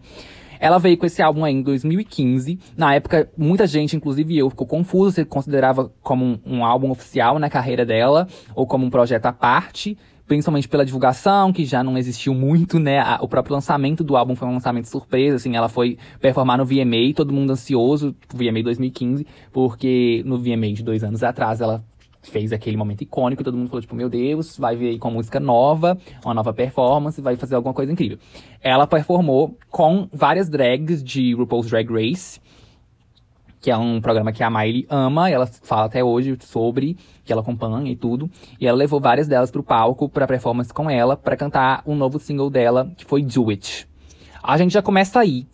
Speaker 2: Ela veio com esse álbum aí em 2015. Na época, muita gente, inclusive eu, ficou confuso se considerava como um, um álbum oficial na carreira dela ou como um projeto à parte principalmente pela divulgação, que já não existiu muito, né? A, o próprio lançamento do álbum foi um lançamento surpresa, assim, ela foi performar no VMA, todo mundo ansioso, VMA 2015, porque no VMA de dois anos atrás ela fez aquele momento icônico, todo mundo falou, tipo, meu Deus, vai vir aí com música nova, uma nova performance, vai fazer alguma coisa incrível. Ela performou com várias drags de RuPaul's Drag Race, que é um programa que a Miley ama, ela fala até hoje sobre, que ela acompanha e tudo. E ela levou várias delas pro palco, pra performance com ela, para cantar um novo single dela, que foi Do It. A gente já começa aí.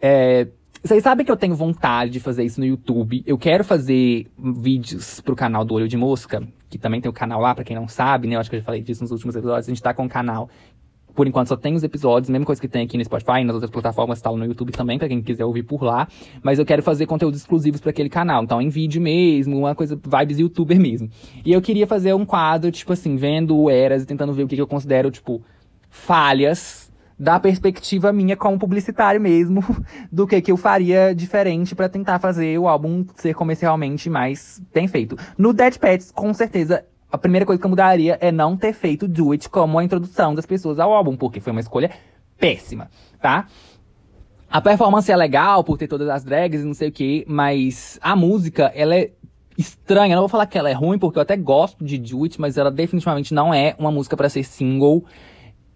Speaker 2: É, vocês sabem que eu tenho vontade de fazer isso no YouTube. Eu quero fazer vídeos pro canal do Olho de Mosca, que também tem o canal lá, para quem não sabe, né? Eu acho que eu já falei disso nos últimos episódios. A gente tá com um canal por enquanto só tem os episódios, mesma coisa que tem aqui no Spotify, nas outras plataformas, tá no YouTube também, para quem quiser ouvir por lá. Mas eu quero fazer conteúdos exclusivos para aquele canal, então em vídeo mesmo, uma coisa vibes youtuber mesmo. E eu queria fazer um quadro, tipo assim, vendo Eras e tentando ver o que, que eu considero, tipo, falhas da perspectiva minha como publicitário mesmo, do que que eu faria diferente para tentar fazer o álbum ser comercialmente mais bem feito. No Dead Pets, com certeza, a primeira coisa que eu mudaria é não ter feito Do It como a introdução das pessoas ao álbum, porque foi uma escolha péssima, tá? A performance é legal por ter todas as drags e não sei o que, mas a música, ela é estranha. Eu não vou falar que ela é ruim, porque eu até gosto de Do It, mas ela definitivamente não é uma música para ser single.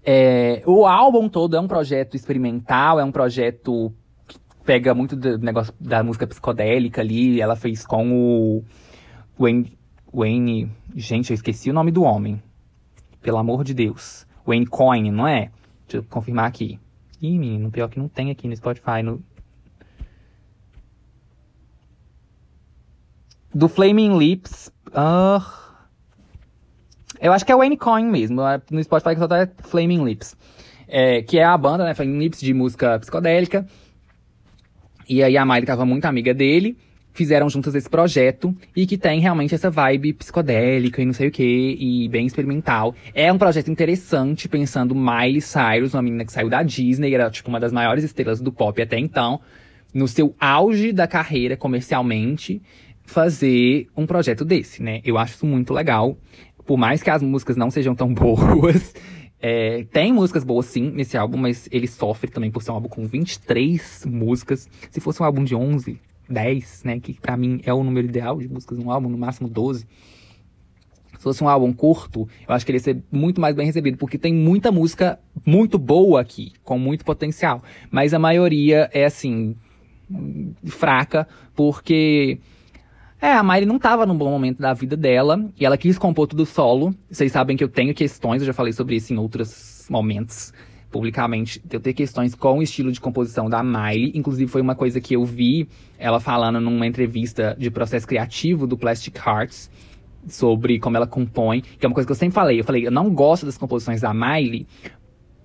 Speaker 2: É, o álbum todo é um projeto experimental, é um projeto que pega muito do negócio da música psicodélica ali. Ela fez com o Wayne, Wayne Gente, eu esqueci o nome do homem. Pelo amor de Deus. Wayne Coyne, não é? Deixa eu confirmar aqui. Ih, menino, pior que não tem aqui no Spotify. No... Do Flaming Lips. Uh... Eu acho que é Wayne Coyne mesmo. No Spotify só tá Flaming Lips. É, que é a banda, né? Flaming Lips de música psicodélica. E aí a Miley tava muito amiga dele fizeram juntas esse projeto e que tem realmente essa vibe psicodélica e não sei o que, e bem experimental. É um projeto interessante, pensando Miley Cyrus, uma menina que saiu da Disney, era tipo uma das maiores estrelas do pop até então, no seu auge da carreira comercialmente, fazer um projeto desse, né? Eu acho isso muito legal. Por mais que as músicas não sejam tão boas, é, tem músicas boas sim nesse álbum, mas ele sofre também por ser um álbum com 23 músicas. Se fosse um álbum de 11, 10, né? Que para mim é o número ideal de músicas num álbum, no máximo 12. Se fosse um álbum curto, eu acho que ele ia ser muito mais bem recebido, porque tem muita música muito boa aqui, com muito potencial. Mas a maioria é assim, fraca, porque. É, a Miley não tava num bom momento da vida dela, e ela quis compor tudo solo. Vocês sabem que eu tenho questões, eu já falei sobre isso em outros momentos publicamente, eu ter questões com o estilo de composição da Miley. Inclusive, foi uma coisa que eu vi ela falando numa entrevista de processo criativo do Plastic Hearts, sobre como ela compõe, que é uma coisa que eu sempre falei. Eu falei, eu não gosto das composições da Miley,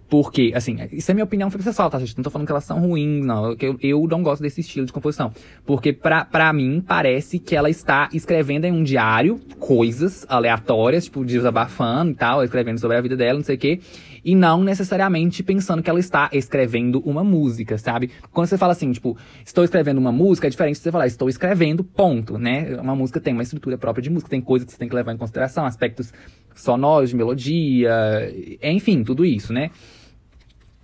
Speaker 2: porque, assim, isso é minha opinião pessoal, tá, gente? Não tô falando que elas são ruins, não. Eu, eu não gosto desse estilo de composição. Porque, pra, pra mim, parece que ela está escrevendo em um diário coisas aleatórias, tipo, desabafando e tal, escrevendo sobre a vida dela, não sei o quê. E não necessariamente pensando que ela está escrevendo uma música, sabe? Quando você fala assim, tipo, estou escrevendo uma música, é diferente de você falar, estou escrevendo, ponto, né? Uma música tem uma estrutura própria de música, tem coisas que você tem que levar em consideração, aspectos sonoros, de melodia, enfim, tudo isso, né?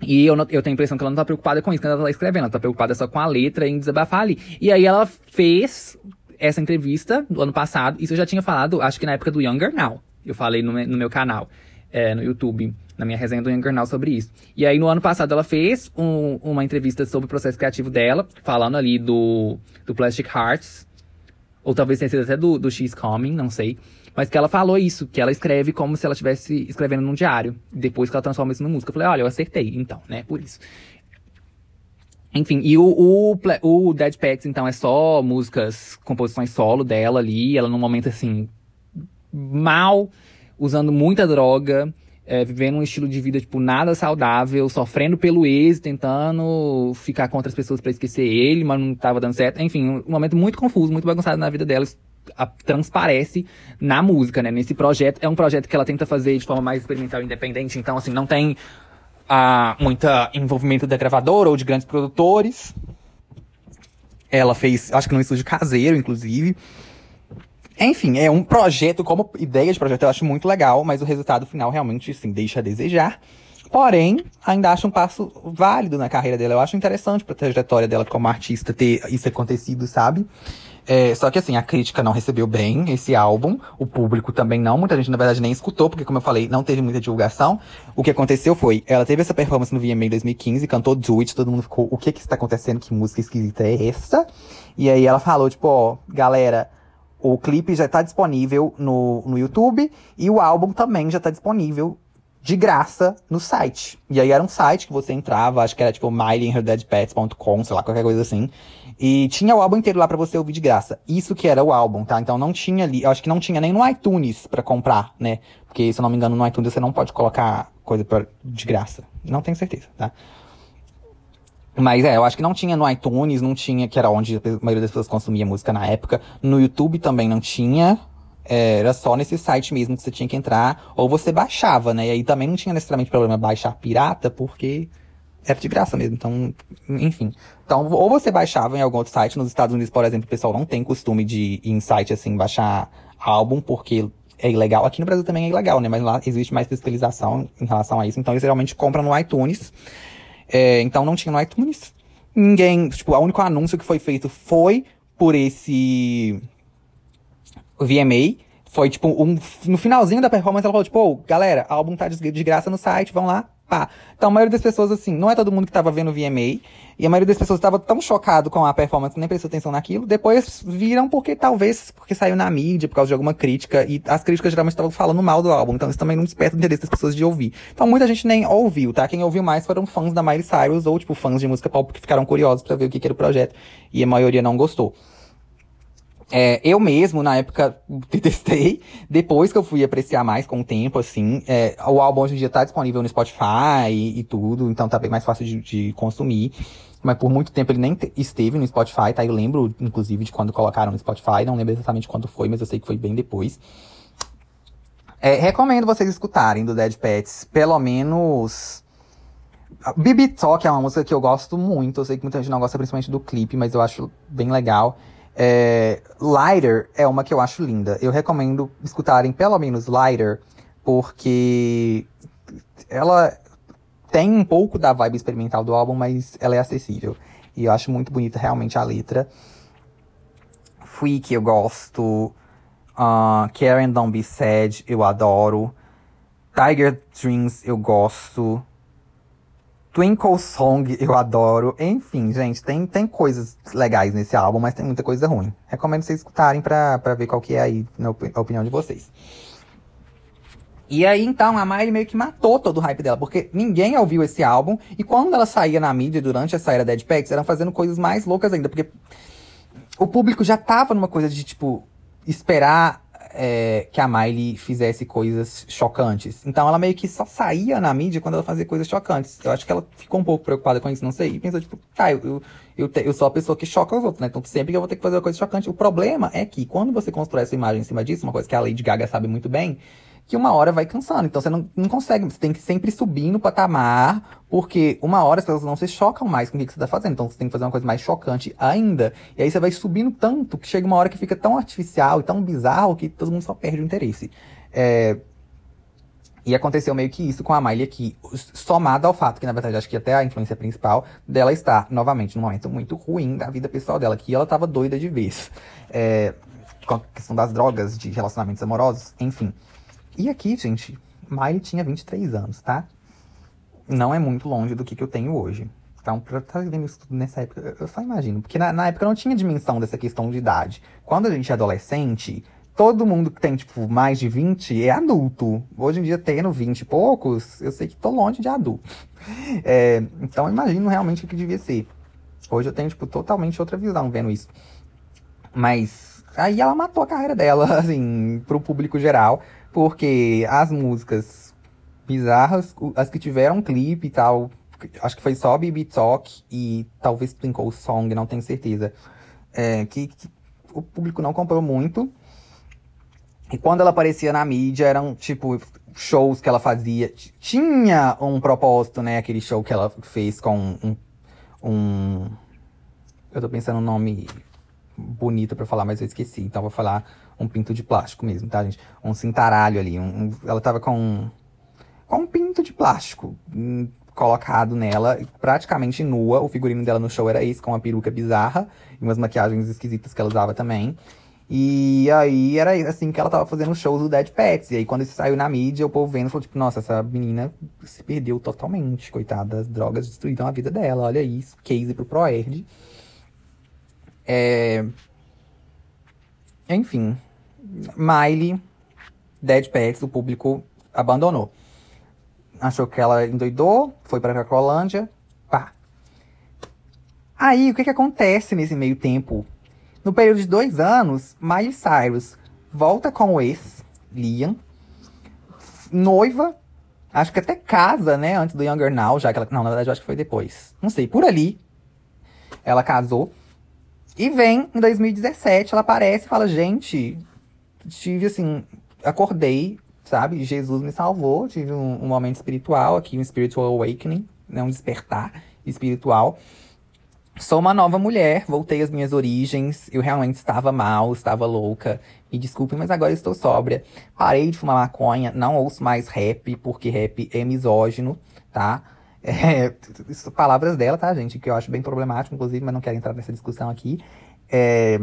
Speaker 2: E eu, eu tenho a impressão que ela não tá preocupada com isso, quando ela tá escrevendo, ela tá preocupada só com a letra em desabafar ali. E aí ela fez essa entrevista do ano passado. Isso eu já tinha falado, acho que na época do Younger Now. Eu falei no, no meu canal, é, no YouTube, na minha resenha do Now sobre isso. E aí, no ano passado, ela fez um, uma entrevista sobre o processo criativo dela, falando ali do, do Plastic Hearts. Ou talvez tenha sido até do, do She's Coming, não sei. Mas que ela falou isso, que ela escreve como se ela estivesse escrevendo num diário. Depois que ela transforma isso em música. Eu falei, olha, eu acertei, então, né? Por isso. Enfim, e o, o, o Dead Pets, então, é só músicas, composições solo dela ali. Ela num momento, assim, mal, usando muita droga. É, vivendo um estilo de vida, tipo, nada saudável, sofrendo pelo ex, tentando ficar com outras pessoas para esquecer ele, mas não tava dando certo. Enfim, um momento muito confuso, muito bagunçado na vida dela a, transparece na música, né? Nesse projeto. É um projeto que ela tenta fazer de forma mais experimental e independente. Então, assim, não tem ah, muito envolvimento da gravadora ou de grandes produtores. Ela fez, acho que num estúdio caseiro, inclusive. Enfim, é um projeto, como ideia de projeto, eu acho muito legal, mas o resultado final realmente, sim, deixa a desejar. Porém, ainda acho um passo válido na carreira dela. Eu acho interessante pra trajetória dela como artista ter isso acontecido, sabe? É, só que assim, a crítica não recebeu bem esse álbum, o público também não, muita gente na verdade nem escutou, porque como eu falei, não teve muita divulgação. O que aconteceu foi, ela teve essa performance no VMA 2015, cantou Do It, todo mundo ficou, o que que está acontecendo, que música esquisita é essa? E aí ela falou, tipo, ó, galera, o clipe já tá disponível no, no YouTube e o álbum também já tá disponível de graça no site. E aí era um site que você entrava, acho que era tipo mileyandherdeadpets.com, sei lá, qualquer coisa assim. E tinha o álbum inteiro lá para você ouvir de graça. Isso que era o álbum, tá? Então não tinha ali, eu acho que não tinha nem no iTunes para comprar, né? Porque se eu não me engano no iTunes você não pode colocar coisa pra, de graça. Não tenho certeza, tá? Mas é, eu acho que não tinha no iTunes, não tinha, que era onde a maioria das pessoas consumia música na época. No YouTube também não tinha. É, era só nesse site mesmo que você tinha que entrar, ou você baixava, né? E aí também não tinha necessariamente problema baixar pirata, porque era de graça mesmo. Então, enfim. Então, ou você baixava em algum outro site. Nos Estados Unidos, por exemplo, o pessoal não tem costume de ir em site assim, baixar álbum, porque é ilegal. Aqui no Brasil também é ilegal, né? Mas lá existe mais fiscalização em relação a isso. Então, eles geralmente compram no iTunes. É, então, não tinha no iTunes. Ninguém, tipo, o único anúncio que foi feito foi por esse VMA. Foi, tipo, um, no finalzinho da performance, ela falou, tipo, oh, galera, álbum tá de, graça no site, vão lá, pá. Então, a maioria das pessoas, assim, não é todo mundo que tava vendo o VMA. E a maioria das pessoas estava tão chocado com a performance nem prestou atenção naquilo. Depois viram porque talvez porque saiu na mídia, por causa de alguma crítica. E as críticas geralmente estavam falando mal do álbum. Então isso também não desperta o interesse das pessoas de ouvir. Então muita gente nem ouviu, tá? Quem ouviu mais foram fãs da Miley Cyrus ou, tipo, fãs de música pop que ficaram curiosos para ver o que, que era o projeto. E a maioria não gostou. É, eu mesmo, na época, detestei. Depois que eu fui apreciar mais com o tempo, assim, é, o álbum hoje em dia tá disponível no Spotify e, e tudo, então tá bem mais fácil de, de, consumir. Mas por muito tempo ele nem esteve no Spotify, tá? Eu lembro, inclusive, de quando colocaram no Spotify. Não lembro exatamente quando foi, mas eu sei que foi bem depois. É, recomendo vocês escutarem do Dead Pets, pelo menos. Bibi Talk é uma música que eu gosto muito. Eu sei que muita gente não gosta principalmente do clipe, mas eu acho bem legal. É, Lighter é uma que eu acho linda. Eu recomendo escutarem pelo menos Lighter, porque ela tem um pouco da vibe experimental do álbum, mas ela é acessível. E eu acho muito bonita realmente a letra. Freak eu gosto. Uh, Karen Don't Be Sad eu adoro. Tiger Dreams eu gosto. Twinkle Song eu adoro. Enfim, gente, tem, tem coisas legais nesse álbum, mas tem muita coisa ruim. Recomendo vocês escutarem pra, ver qual que é aí na a opinião de vocês. E aí, então, a Miley meio que matou todo o hype dela, porque ninguém ouviu esse álbum. E quando ela saía na mídia durante essa era Dead Packs, eram fazendo coisas mais loucas ainda, porque o público já tava numa coisa de, tipo, esperar é, que a Miley fizesse coisas chocantes. Então ela meio que só saía na mídia quando ela fazia coisas chocantes. Eu acho que ela ficou um pouco preocupada com isso, não sei. E pensou, tipo, tá, eu, eu, eu, te, eu sou a pessoa que choca os outros, né? Então sempre que eu vou ter que fazer uma coisa chocante. O problema é que quando você constrói essa imagem em cima disso, uma coisa que a Lady Gaga sabe muito bem, que uma hora vai cansando. Então você não, não consegue, você tem que sempre subir no patamar, porque uma hora as pessoas não se chocam mais com o que, você está fazendo. Então você tem que fazer uma coisa mais chocante ainda. E aí você vai subindo tanto que chega uma hora que fica tão artificial e tão bizarro que todo mundo só perde o interesse. É... E aconteceu meio que isso com a Miley aqui, somado ao fato que, na verdade, acho que até a influência principal dela está, novamente, num momento muito ruim da vida pessoal dela, que ela tava doida de vez. É, com a questão das drogas, de relacionamentos amorosos, enfim. E aqui, gente, Miley tinha 23 anos, tá? Não é muito longe do que, que eu tenho hoje. Então, pra estar tá vivendo isso tudo nessa época, eu só imagino. Porque na, na época não tinha dimensão dessa questão de idade. Quando a gente é adolescente, todo mundo que tem, tipo, mais de 20 é adulto. Hoje em dia, tendo 20 e poucos, eu sei que tô longe de adulto. É, então, eu imagino realmente o que devia ser. Hoje eu tenho, tipo, totalmente outra visão vendo isso. Mas aí ela matou a carreira dela, assim, pro público geral. Porque as músicas bizarras, as que tiveram clipe e tal, acho que foi só BB Talk e talvez Twinkle Song, não tenho certeza. É, que, que o público não comprou muito. E quando ela aparecia na mídia, eram, tipo, shows que ela fazia. Tinha um propósito, né? Aquele show que ela fez com um. um eu tô pensando um nome bonito para falar, mas eu esqueci. Então vou falar um pinto de plástico mesmo, tá, gente? Um cintaralho ali. Um, ela tava com um, com um pinto de plástico um, colocado nela, praticamente nua. O figurino dela no show era esse, com uma peruca bizarra e umas maquiagens esquisitas que ela usava também. E aí era assim que ela tava fazendo shows do Dead Pets. E aí quando isso saiu na mídia, o povo vendo falou, tipo, nossa, essa menina se perdeu totalmente, coitada. As drogas destruíram a vida dela, olha isso. Case pro Proerd. É... Enfim. Miley, Dead Pets, o público abandonou. Achou que ela endoidou, foi pra Cracolândia, pá. Aí, o que que acontece nesse meio tempo? No período de dois anos, Miley Cyrus volta com o ex, Liam, noiva, acho que até casa, né? Antes do Younger Now, já que ela. Não, na verdade, eu acho que foi depois. Não sei, por ali. Ela casou. E vem, em 2017, ela aparece e fala: Gente, tive assim, acordei, sabe? Jesus me salvou, tive um, um momento espiritual aqui, um spiritual awakening, né? Um despertar espiritual. Sou uma nova mulher, voltei às minhas origens. Eu realmente estava mal, estava louca. Me desculpe, mas agora estou sóbria. Parei de fumar maconha, não ouço mais rap, porque rap é misógino, tá? É, palavras dela, tá, gente? Que eu acho bem problemático, inclusive, mas não quero entrar nessa discussão aqui. É...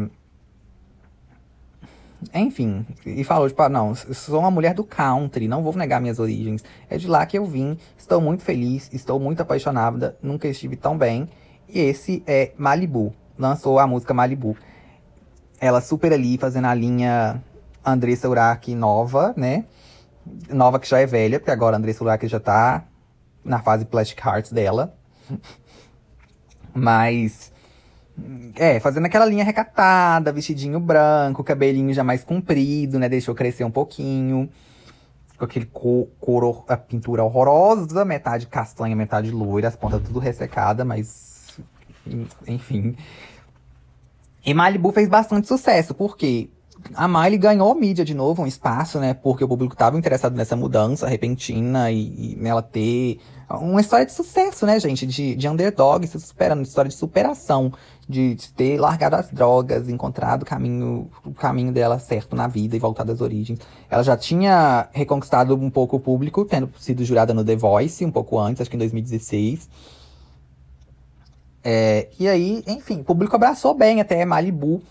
Speaker 2: Enfim, e falou, tipo, ah, não, sou uma mulher do country, não vou negar minhas origens. É de lá que eu vim, estou muito feliz, estou muito apaixonada, nunca estive tão bem. E esse é Malibu. Lançou a música Malibu. Ela super ali, fazendo a linha Andressa Urach nova, né? Nova que já é velha, porque agora Andressa Urach já tá na fase Plastic Hearts dela. Mas. É, fazendo aquela linha recatada, vestidinho branco, cabelinho já mais comprido, né? Deixou crescer um pouquinho. Com aquele cor, a pintura horrorosa, metade castanha, metade loira, as pontas tudo ressecada, mas enfim. E Malibu fez bastante sucesso, porque a Miley ganhou mídia de novo, um espaço, né? Porque o público estava interessado nessa mudança repentina e, e, nela ter uma história de sucesso, né, gente? De, de underdog se superando, história de superação, de, de, ter largado as drogas, encontrado o caminho, o caminho dela certo na vida e voltado às origens. Ela já tinha reconquistado um pouco o público, tendo sido jurada no The Voice um pouco antes, acho que em 2016. É, e aí, enfim, o público abraçou bem até Malibu.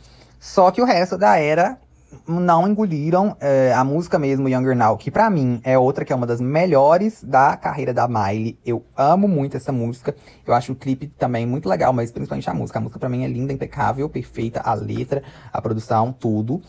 Speaker 2: Só que o resto da era não engoliram é, a música mesmo, Younger Now, que para mim é outra que é uma das melhores da carreira da Miley. Eu amo muito essa música. Eu acho o clipe também muito legal, mas principalmente a música. A música para mim é linda, impecável, perfeita, a letra, a produção, tudo.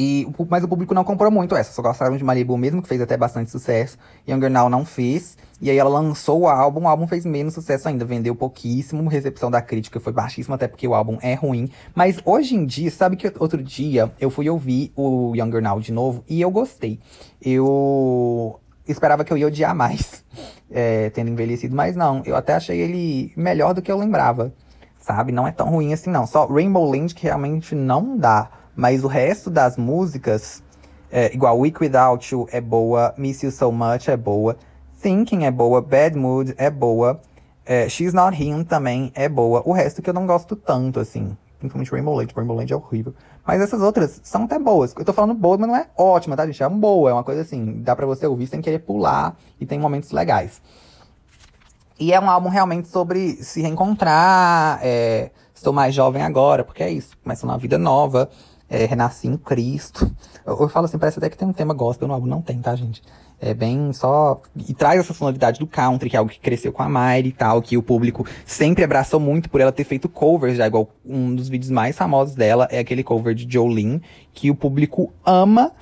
Speaker 2: E, mas o público não comprou muito essa, só gostaram de Malibu mesmo, que fez até bastante sucesso. Younger Now não fez. E aí ela lançou o álbum, o álbum fez menos sucesso ainda, vendeu pouquíssimo, recepção da crítica foi baixíssima, até porque o álbum é ruim. Mas hoje em dia, sabe que outro dia eu fui ouvir o Younger Now de novo e eu gostei. Eu esperava que eu ia odiar mais, é, tendo envelhecido, mas não, eu até achei ele melhor do que eu lembrava, sabe? Não é tão ruim assim não, só Rainbow Land que realmente não dá. Mas o resto das músicas, é, igual Weak Without You é boa, Miss You So Much é boa, Thinking é boa, Bad Mood é boa, é, She's Not Him também é boa. O resto que eu não gosto tanto, assim. Principalmente Rainbow Land. Rainbow Land é horrível. Mas essas outras são até boas. Eu tô falando boas, mas não é ótima, tá, gente? É uma boa, é uma coisa assim, dá pra você ouvir sem querer pular e tem momentos legais. E é um álbum realmente sobre se reencontrar, é, estou mais jovem agora, porque é isso, começando uma vida nova, é, renasci em Cristo. Eu, eu, falo assim, parece até que tem um tema gospel no álbum, não tem, tá, gente? É bem só. E traz essa sonoridade do country, que é algo que cresceu com a Miley e tal, que o público sempre abraçou muito por ela ter feito covers, já igual um dos vídeos mais famosos dela é aquele cover de Jolene, que o público ama.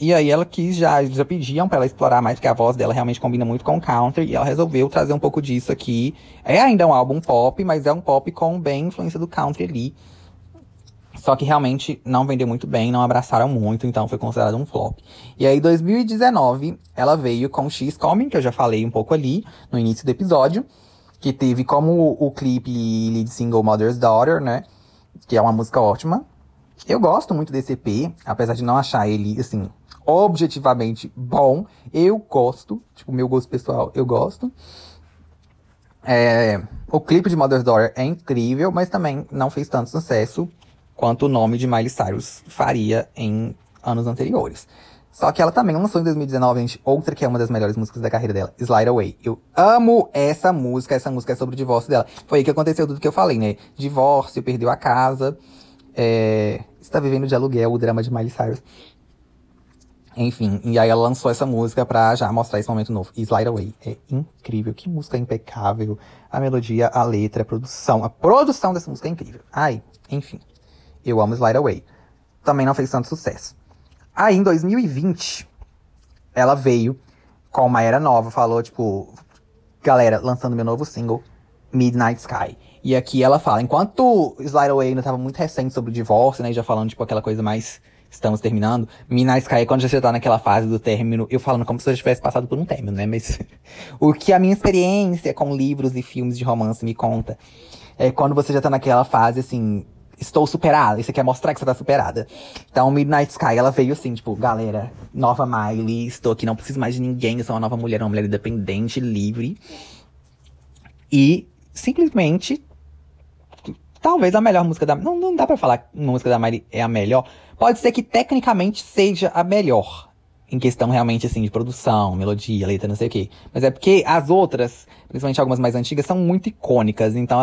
Speaker 2: E aí ela quis, já, já pediam para ela explorar mais, porque a voz dela realmente combina muito com o country, e ela resolveu trazer um pouco disso aqui. É ainda um álbum pop, mas é um pop com bem influência do country ali. Só que realmente não vendeu muito bem, não abraçaram muito, então foi considerado um flop. E aí, 2019, ela veio com X Coming, que eu já falei um pouco ali no início do episódio, que teve como o, clipe lead single Mother's Daughter, né? Que é uma música ótima. Eu gosto muito desse EP, apesar de não achar ele, assim, objetivamente bom. Eu gosto, tipo, meu gosto pessoal, eu gosto. É, o clipe de Mother's Daughter é incrível, mas também não fez tanto sucesso quanto o nome de Miley Cyrus faria em anos anteriores. Só que ela também lançou em 2019, gente, outra que é uma das melhores músicas da carreira dela, Slide Away. Eu amo essa música, essa música é sobre o divórcio dela. Foi aí que aconteceu tudo que eu falei, né? Divórcio, perdeu a casa, é... está vivendo de aluguel, o drama de Miley Cyrus. Enfim, e aí ela lançou essa música pra já mostrar esse momento novo. Slide Away é incrível, que música impecável. A melodia, a letra, a produção. A produção dessa música é incrível. Ai, enfim. Eu amo Slide Away. Também não fez tanto sucesso. Aí, em 2020, ela veio com uma era nova, falou, tipo, galera, lançando meu novo single, Midnight Sky. E aqui ela fala, enquanto Slide Away ainda tava muito recente sobre o divórcio, né, já falando, tipo, aquela coisa mais estamos terminando. Midnight Sky é quando já tá naquela fase do término, eu falando como se já tivesse passado por um término, né? Mas o que a minha experiência com livros e filmes de romance me conta é quando você já tá naquela fase, assim, estou superada. E você quer mostrar que você tá superada. Então, Midnight Sky, ela veio assim, tipo, galera, nova Miley, estou aqui, não preciso mais de ninguém, eu sou uma nova mulher, uma mulher independente, livre. E, simplesmente, talvez a melhor música da... Não, não dá pra falar que uma música da Miley é a melhor. Pode ser que, tecnicamente, seja a melhor. Em questão, realmente, assim, de produção, melodia, letra, não sei o quê. Mas é porque as outras, principalmente algumas mais antigas, são muito icônicas. Então,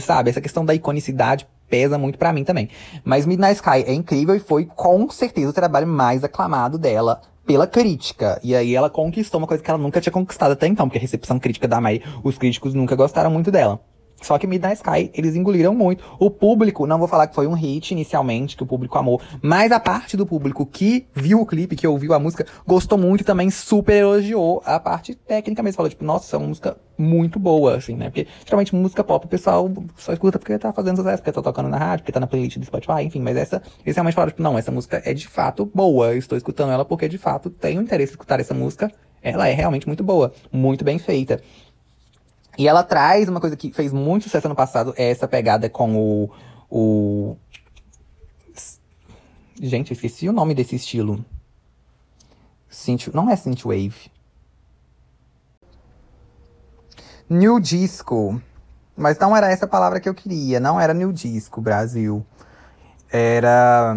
Speaker 2: sabe, essa questão da iconicidade pesa muito para mim também. Mas Midnight Sky é incrível e foi com certeza o trabalho mais aclamado dela pela crítica. E aí ela conquistou uma coisa que ela nunca tinha conquistado até então, porque a recepção crítica da Mai, os críticos nunca gostaram muito dela. Só que Midnight Sky, eles engoliram muito. O público, não vou falar que foi um hit inicialmente, que o público amou, mas a parte do público que viu o clipe, que ouviu a música, gostou muito e também super elogiou a parte técnica mesmo. Falou, tipo, nossa, é uma música muito boa, assim, né? Porque, geralmente, música pop, o pessoal só escuta porque tá fazendo sucesso, porque tá tocando na rádio, porque tá na playlist do Spotify, enfim. Mas essa, eles realmente falaram, tipo, não, essa música é de fato boa. Eu estou escutando ela porque, de fato, tenho interesse em escutar essa música. Ela é realmente muito boa, muito bem feita. E ela traz uma coisa que fez muito sucesso ano passado, é essa pegada com o. o... Gente, eu esqueci o nome desse estilo. Synth... Não é Synthwave. New Disco. Mas não era essa palavra que eu queria. Não era New Disco, Brasil. Era.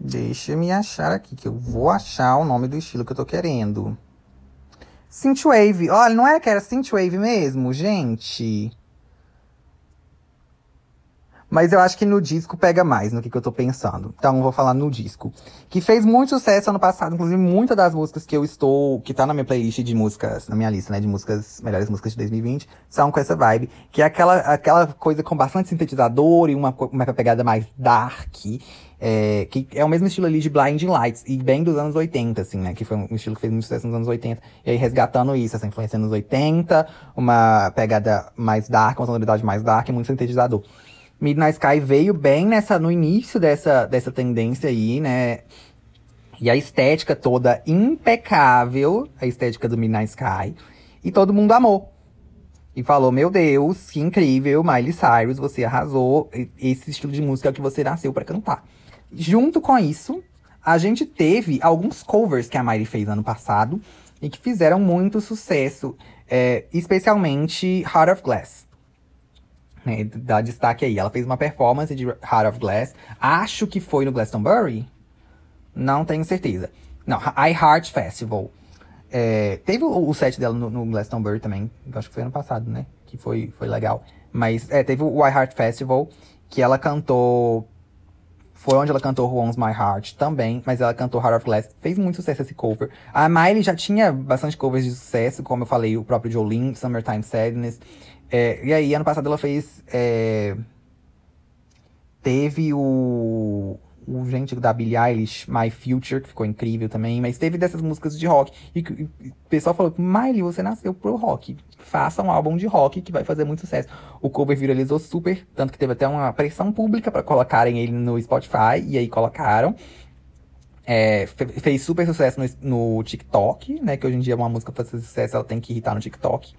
Speaker 2: Deixa eu me achar aqui, que eu vou achar o nome do estilo que eu tô querendo. Synthwave. Olha, não era que era Synthwave mesmo, gente? Mas eu acho que no disco pega mais no que, que eu tô pensando. Então, vou falar no disco. Que fez muito sucesso ano passado. Inclusive, muitas das músicas que eu estou... Que tá na minha playlist de músicas... Na minha lista, né? De músicas... Melhores músicas de 2020. São com essa vibe. Que é aquela, aquela coisa com bastante sintetizador. E uma, uma pegada mais dark. É, que é o mesmo estilo ali de Blinding Lights, e bem dos anos 80, assim, né? Que foi um estilo que fez muito sucesso nos anos 80. E aí resgatando isso, essa influência nos 80, uma pegada mais dark, uma sonoridade mais dark, muito sintetizador. Midnight Sky veio bem nessa, no início dessa, dessa tendência aí, né? E a estética toda impecável, a estética do Midnight Sky. E todo mundo amou. E falou, meu Deus, que incrível, Miley Cyrus, você arrasou. Esse estilo de música é o que você nasceu para cantar. Junto com isso, a gente teve alguns covers que a Miley fez ano passado e que fizeram muito sucesso, é, especialmente Heart of Glass. Né, dá destaque aí. Ela fez uma performance de Heart of Glass. Acho que foi no Glastonbury. Não tenho certeza. Não, I Heart Festival. É, teve o, o, set dela no, no Glastonbury também. Acho que foi ano passado, né? Que foi, foi legal. Mas é, teve o I Heart Festival, que ela cantou. Foi onde ela cantou Who Owns My Heart também, mas ela cantou Heart of Glass. Fez muito sucesso esse cover. A Miley já tinha bastante covers de sucesso, como eu falei, o próprio Jolene, Summertime Sadness. É, e aí, ano passado ela fez. É, teve o o gente da Billie Eilish, My Future, que ficou incrível também, mas teve dessas músicas de rock. E, e o pessoal falou: Miley, você nasceu pro rock. Faça um álbum de rock que vai fazer muito sucesso. O cover viralizou super, tanto que teve até uma pressão pública para colocarem ele no Spotify, e aí colocaram. É, fez super sucesso no, no, TikTok, né? Que hoje em dia uma música fazer sucesso, ela tem que irritar no TikTok.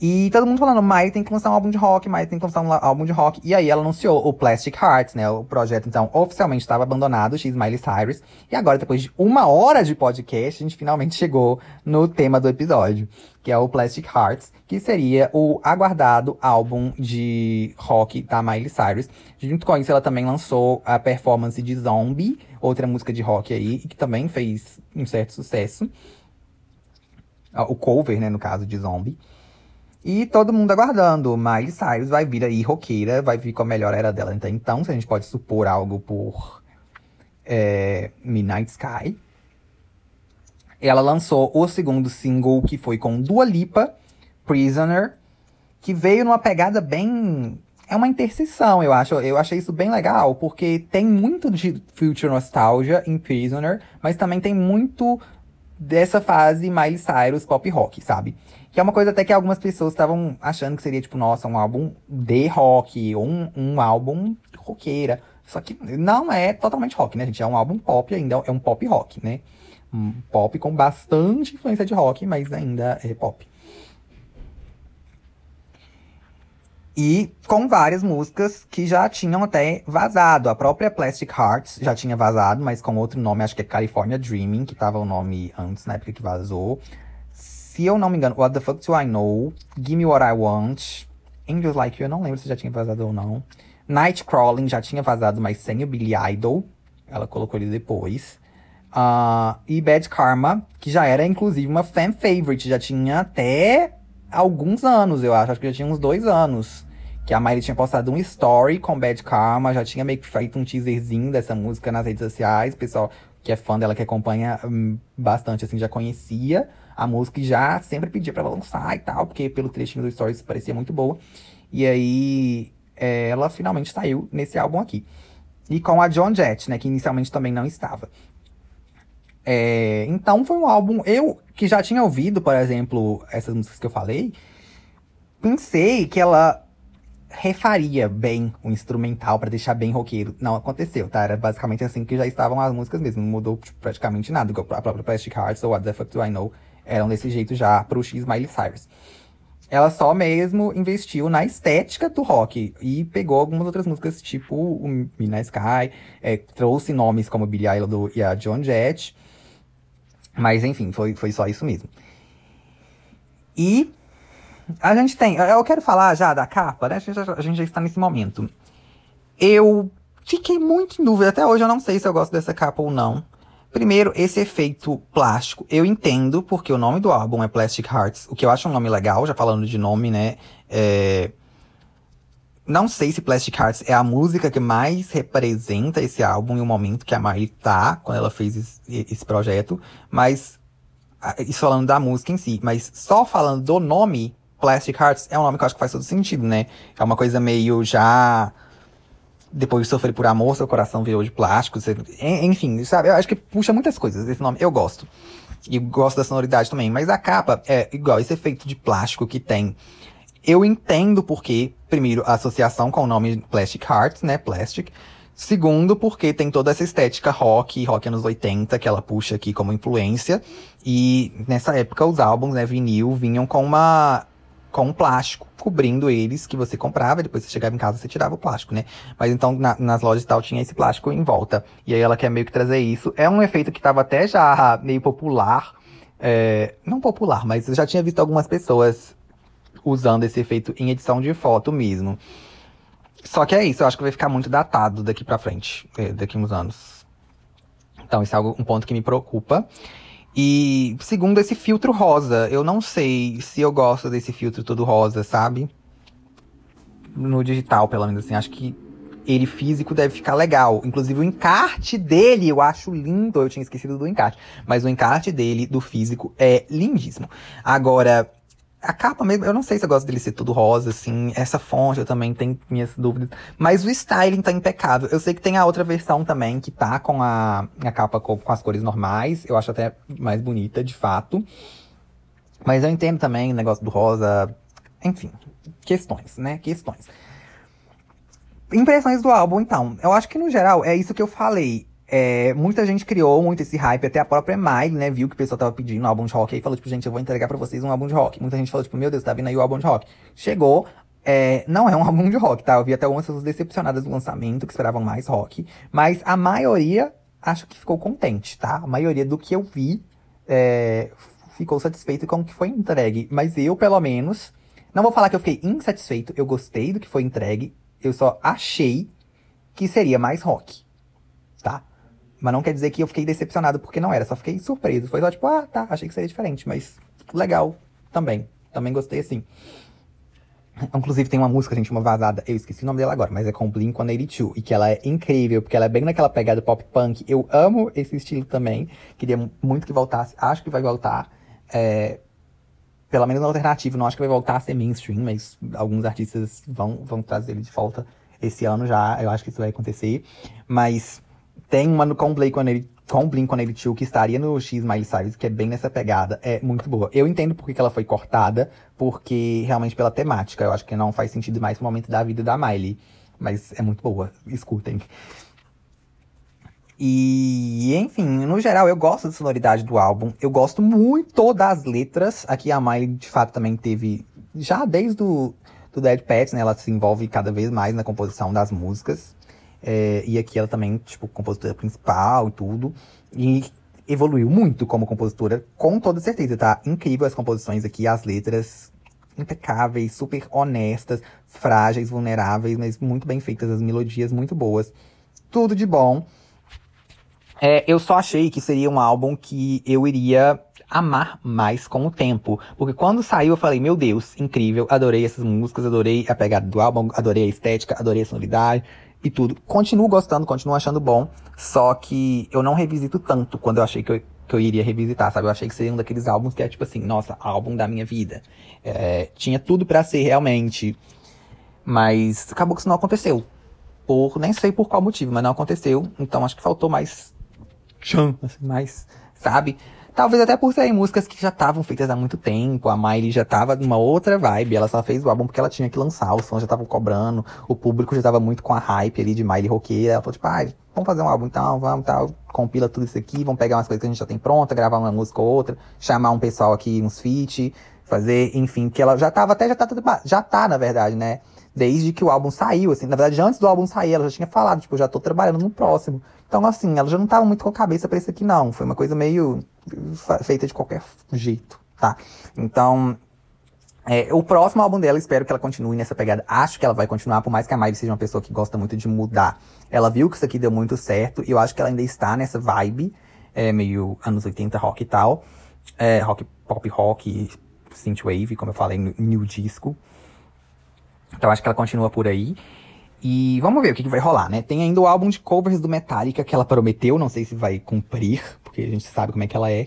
Speaker 2: E todo mundo falando, Miley tem que lançar um álbum de rock, Miley tem que lançar um álbum de rock. E aí ela anunciou o Plastic Hearts, né? O projeto, então, oficialmente estava abandonado, X Miley Cyrus. E agora, depois de uma hora de podcast, a gente finalmente chegou no tema do episódio, que é o Plastic Hearts, que seria o aguardado álbum de rock da Miley Cyrus. Junto com isso, ela também lançou a performance de Zombie, outra música de rock aí, que também fez um certo sucesso. Ah, o cover, né, no caso, de Zombie. E todo mundo aguardando. Miley Cyrus vai vir aí roqueira, vai vir com a melhor era dela. Então, então se a gente pode supor algo por é, Midnight Sky. Ela lançou o segundo single, que foi com Dua Lipa, Prisoner, que veio numa pegada bem. É uma interseção, eu acho. Eu achei isso bem legal, porque tem muito de Future Nostalgia em Prisoner, mas também tem muito dessa fase Miley Cyrus pop rock, sabe? Que é uma coisa até que algumas pessoas estavam achando que seria, tipo, nossa, um álbum de rock, ou um, um álbum roqueira. Só que não é totalmente rock, né, gente? É um álbum pop ainda, é um pop rock, né? Um pop com bastante influência de rock, mas ainda é pop. E com várias músicas que já tinham até vazado. A própria Plastic Hearts já tinha vazado, mas com outro nome, acho que é California Dreaming, que tava o nome antes, na época que vazou se eu não me engano, What the Fuck Do I Know, Give Me What I Want, Angels Like You, eu não lembro se já tinha vazado ou não. Nightcrawling já tinha vazado, mas sem o Billy Idol. Ela colocou ele depois. Uh, e Bad Karma, que já era inclusive uma fan favorite, já tinha até alguns anos, eu acho. Acho que já tinha uns dois anos. Que a Miley tinha postado um story com Bad Karma, já tinha meio que feito um teaserzinho dessa música nas redes sociais. O pessoal que é fã dela, que acompanha um, bastante, assim, já conhecia a música e já sempre pedia para ela lançar e tal, porque pelo trechinho do Stories parecia muito boa. E aí é, ela finalmente saiu nesse álbum aqui. E com a John Jett, né, que inicialmente também não estava. É, então foi um álbum. Eu, que já tinha ouvido, por exemplo, essas músicas que eu falei, pensei que ela refaria bem o instrumental para deixar bem roqueiro. Não aconteceu, tá? Era basicamente assim que já estavam as músicas mesmo. Não mudou tipo, praticamente nada. A própria Plastic Hearts ou What the Fuck Do I Know eram desse jeito já pro X Miley Cyrus. Ela só mesmo investiu na estética do rock e pegou algumas outras músicas, tipo o Mina Sky, é, trouxe nomes como Billie Eilish e a John Jett. Mas enfim, foi, foi só isso mesmo. E a gente tem. Eu quero falar já da capa, né? A gente, já, a gente já está nesse momento. Eu fiquei muito em dúvida. Até hoje eu não sei se eu gosto dessa capa ou não. Primeiro, esse efeito plástico, eu entendo, porque o nome do álbum é Plastic Hearts, o que eu acho um nome legal, já falando de nome, né? É... Não sei se Plastic Hearts é a música que mais representa esse álbum e o momento que a Miley tá, quando ela fez esse projeto, mas. Isso falando da música em si, mas só falando do nome, Plastic Hearts, é um nome que eu acho que faz todo sentido, né? É uma coisa meio já depois de sofrer por amor, seu coração virou de plástico. Você, enfim, sabe? Eu acho que puxa muitas coisas esse nome. Eu gosto. E gosto da sonoridade também. Mas a capa é igual, esse efeito de plástico que tem. Eu entendo porque, primeiro, a associação com o nome Plastic Hearts, né? Plastic. Segundo, porque tem toda essa estética rock, rock anos 80, que ela puxa aqui como influência. E nessa época os álbuns, né, vinil, vinham com uma com um plástico cobrindo eles que você comprava, depois você chegava em casa você tirava o plástico, né? Mas então na, nas lojas e tal tinha esse plástico em volta. E aí ela quer meio que trazer isso. É um efeito que estava até já meio popular. É, não popular, mas eu já tinha visto algumas pessoas usando esse efeito em edição de foto mesmo. Só que é isso, eu acho que vai ficar muito datado daqui pra frente, é, daqui uns anos. Então, isso é um ponto que me preocupa. E segundo esse filtro rosa, eu não sei se eu gosto desse filtro todo rosa, sabe? No digital, pelo menos assim, acho que ele físico deve ficar legal. Inclusive o encarte dele eu acho lindo. Eu tinha esquecido do encarte. Mas o encarte dele, do físico, é lindíssimo. Agora, a capa mesmo, eu não sei se eu gosto dele ser tudo rosa, assim. Essa fonte eu também tenho minhas dúvidas. Mas o styling tá impecável. Eu sei que tem a outra versão também, que tá com a, a capa com, com as cores normais. Eu acho até mais bonita, de fato. Mas eu entendo também o negócio do rosa. Enfim, questões, né? Questões. Impressões do álbum, então. Eu acho que no geral é isso que eu falei. É, muita gente criou muito esse hype, até a própria Miley, né? Viu que o pessoal tava pedindo um álbum de rock. Aí falou, tipo, gente, eu vou entregar pra vocês um álbum de rock. Muita gente falou, tipo, meu Deus, tá vindo aí o álbum de rock. Chegou, é, não é um álbum de rock, tá? Eu vi até algumas pessoas decepcionadas do lançamento, que esperavam mais rock. Mas a maioria, acho que ficou contente, tá? A maioria do que eu vi, é, ficou satisfeito com o que foi entregue. Mas eu, pelo menos, não vou falar que eu fiquei insatisfeito, eu gostei do que foi entregue. Eu só achei que seria mais rock? Mas não quer dizer que eu fiquei decepcionado porque não era, só fiquei surpreso. Foi só tipo, ah, tá, achei que seria diferente, mas legal também. Também gostei assim. Inclusive tem uma música, gente, uma vazada, eu esqueci o nome dela agora, mas é com Blink-182, e que ela é incrível, porque ela é bem naquela pegada pop punk. Eu amo esse estilo também, queria muito que voltasse, acho que vai voltar. É, pelo menos no alternativo, não acho que vai voltar a ser mainstream, mas alguns artistas vão, vão trazer ele de volta esse ano já, eu acho que isso vai acontecer. Mas tem uma no Blake ele com Blink-182 que estaria no X Miley Cyrus, que é bem nessa pegada, é muito boa. Eu entendo porque que ela foi cortada, porque realmente pela temática, eu acho que não faz sentido mais pro momento da vida da Miley. Mas é muito boa, escutem. E, enfim, no geral, eu gosto da sonoridade do álbum. Eu gosto muito das letras. Aqui a Miley, de fato, também teve. Já desde o do Dead Pets, né? Ela se envolve cada vez mais na composição das músicas. É, e aqui ela também, tipo, compositora principal e tudo. E evoluiu muito como compositora, com toda certeza, tá? Incrível as composições aqui, as letras impecáveis, super honestas, frágeis, vulneráveis, mas muito bem feitas, as melodias muito boas. Tudo de bom. É, eu só achei que seria um álbum que eu iria amar mais com o tempo. Porque quando saiu, eu falei, meu Deus, incrível, adorei essas músicas, adorei a pegada do álbum, adorei a estética, adorei a sonoridade e tudo. Continuo gostando, continuo achando bom. Só que eu não revisito tanto quando eu achei que eu, que eu iria revisitar, sabe? Eu achei que seria um daqueles álbuns que é tipo assim, nossa, álbum da minha vida. É, tinha tudo para ser realmente. Mas acabou que isso não aconteceu. Por, nem sei por qual motivo, mas não aconteceu. Então acho que faltou mais tchan, assim, mais, sabe? Talvez até por serem músicas que já estavam feitas há muito tempo, a Miley já tava numa outra vibe, ela só fez o álbum porque ela tinha que lançar, os fãs já estavam cobrando, o público já tava muito com a hype ali de Miley roqueira, ela falou tipo, ah, vamos fazer um álbum então, vamos tal, compila tudo isso aqui, vamos pegar umas coisas que a gente já tem pronta, gravar uma música ou outra, chamar um pessoal aqui, uns feat, fazer, enfim, que ela já tava até, já tá, já tá, na verdade, né? Desde que o álbum saiu, assim, na verdade, antes do álbum sair, ela já tinha falado, tipo, já tô trabalhando no próximo. Então, assim, ela já não tava muito com a cabeça pra isso aqui, não. Foi uma coisa meio feita de qualquer jeito, tá? Então, é, o próximo álbum dela, espero que ela continue nessa pegada. Acho que ela vai continuar, por mais que a Miley seja uma pessoa que gosta muito de mudar. Ela viu que isso aqui deu muito certo, e eu acho que ela ainda está nessa vibe, é, meio anos 80 rock e tal. É, rock, pop rock, synthwave, como eu falei, new disco. Então acho que ela continua por aí. E vamos ver o que, que, vai rolar, né? Tem ainda o álbum de covers do Metallica que ela prometeu, não sei se vai cumprir, porque a gente sabe como é que ela é.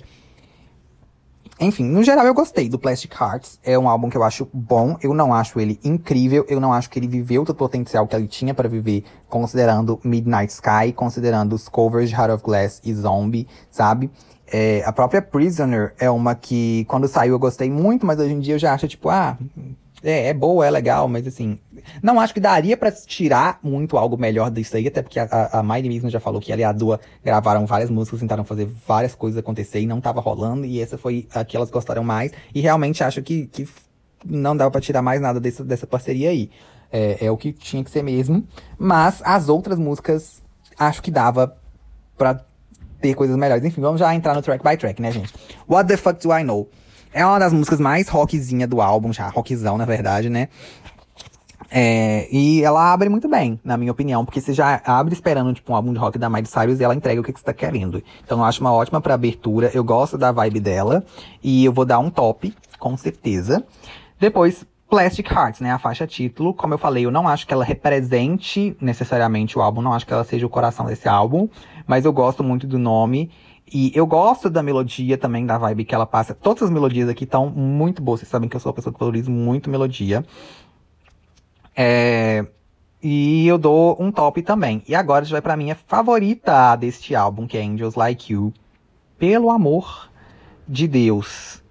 Speaker 2: Enfim, no geral eu gostei do Plastic Hearts. É um álbum que eu acho bom. Eu não acho ele incrível. Eu não acho que ele viveu todo o potencial que ele tinha para viver, considerando Midnight Sky, considerando os covers de Heart of Glass e Zombie, sabe? É, a própria Prisoner é uma que, quando saiu, eu gostei muito, mas hoje em dia eu já acho, tipo, ah, é, é boa, é legal, mas assim, não acho que daria para tirar muito algo melhor disso aí, até porque a, a Miley mesmo já falou que ela e a Dua gravaram várias músicas, tentaram fazer várias coisas acontecer e não tava rolando, e essa foi a que elas gostaram mais, e realmente acho que, que não dava para tirar mais nada dessa, dessa parceria aí. É, é o que tinha que ser mesmo, mas as outras músicas acho que dava pra ter coisas melhores. Enfim, vamos já entrar no track by track, né, gente? What the fuck do I know? É uma das músicas mais rockzinha do álbum, já rockzão, na verdade, né? É, e ela abre muito bem, na minha opinião, porque você já abre esperando, tipo, um álbum de rock da Miley Cyrus e ela entrega o que, que você tá querendo. Então eu acho uma ótima pra abertura, eu gosto da vibe dela, e eu vou dar um top, com certeza. Depois, Plastic Hearts, né, a faixa título. Como eu falei, eu não acho que ela represente necessariamente o álbum, não acho que ela seja o coração desse álbum, mas eu gosto muito do nome. E eu gosto da melodia também, da vibe que ela passa. Todas as melodias aqui estão muito boas. Vocês sabem que eu sou uma pessoa que valoriza muito melodia. É... E eu dou um top também. E agora a gente vai pra minha favorita deste álbum, que é Angels Like You. Pelo amor de Deus.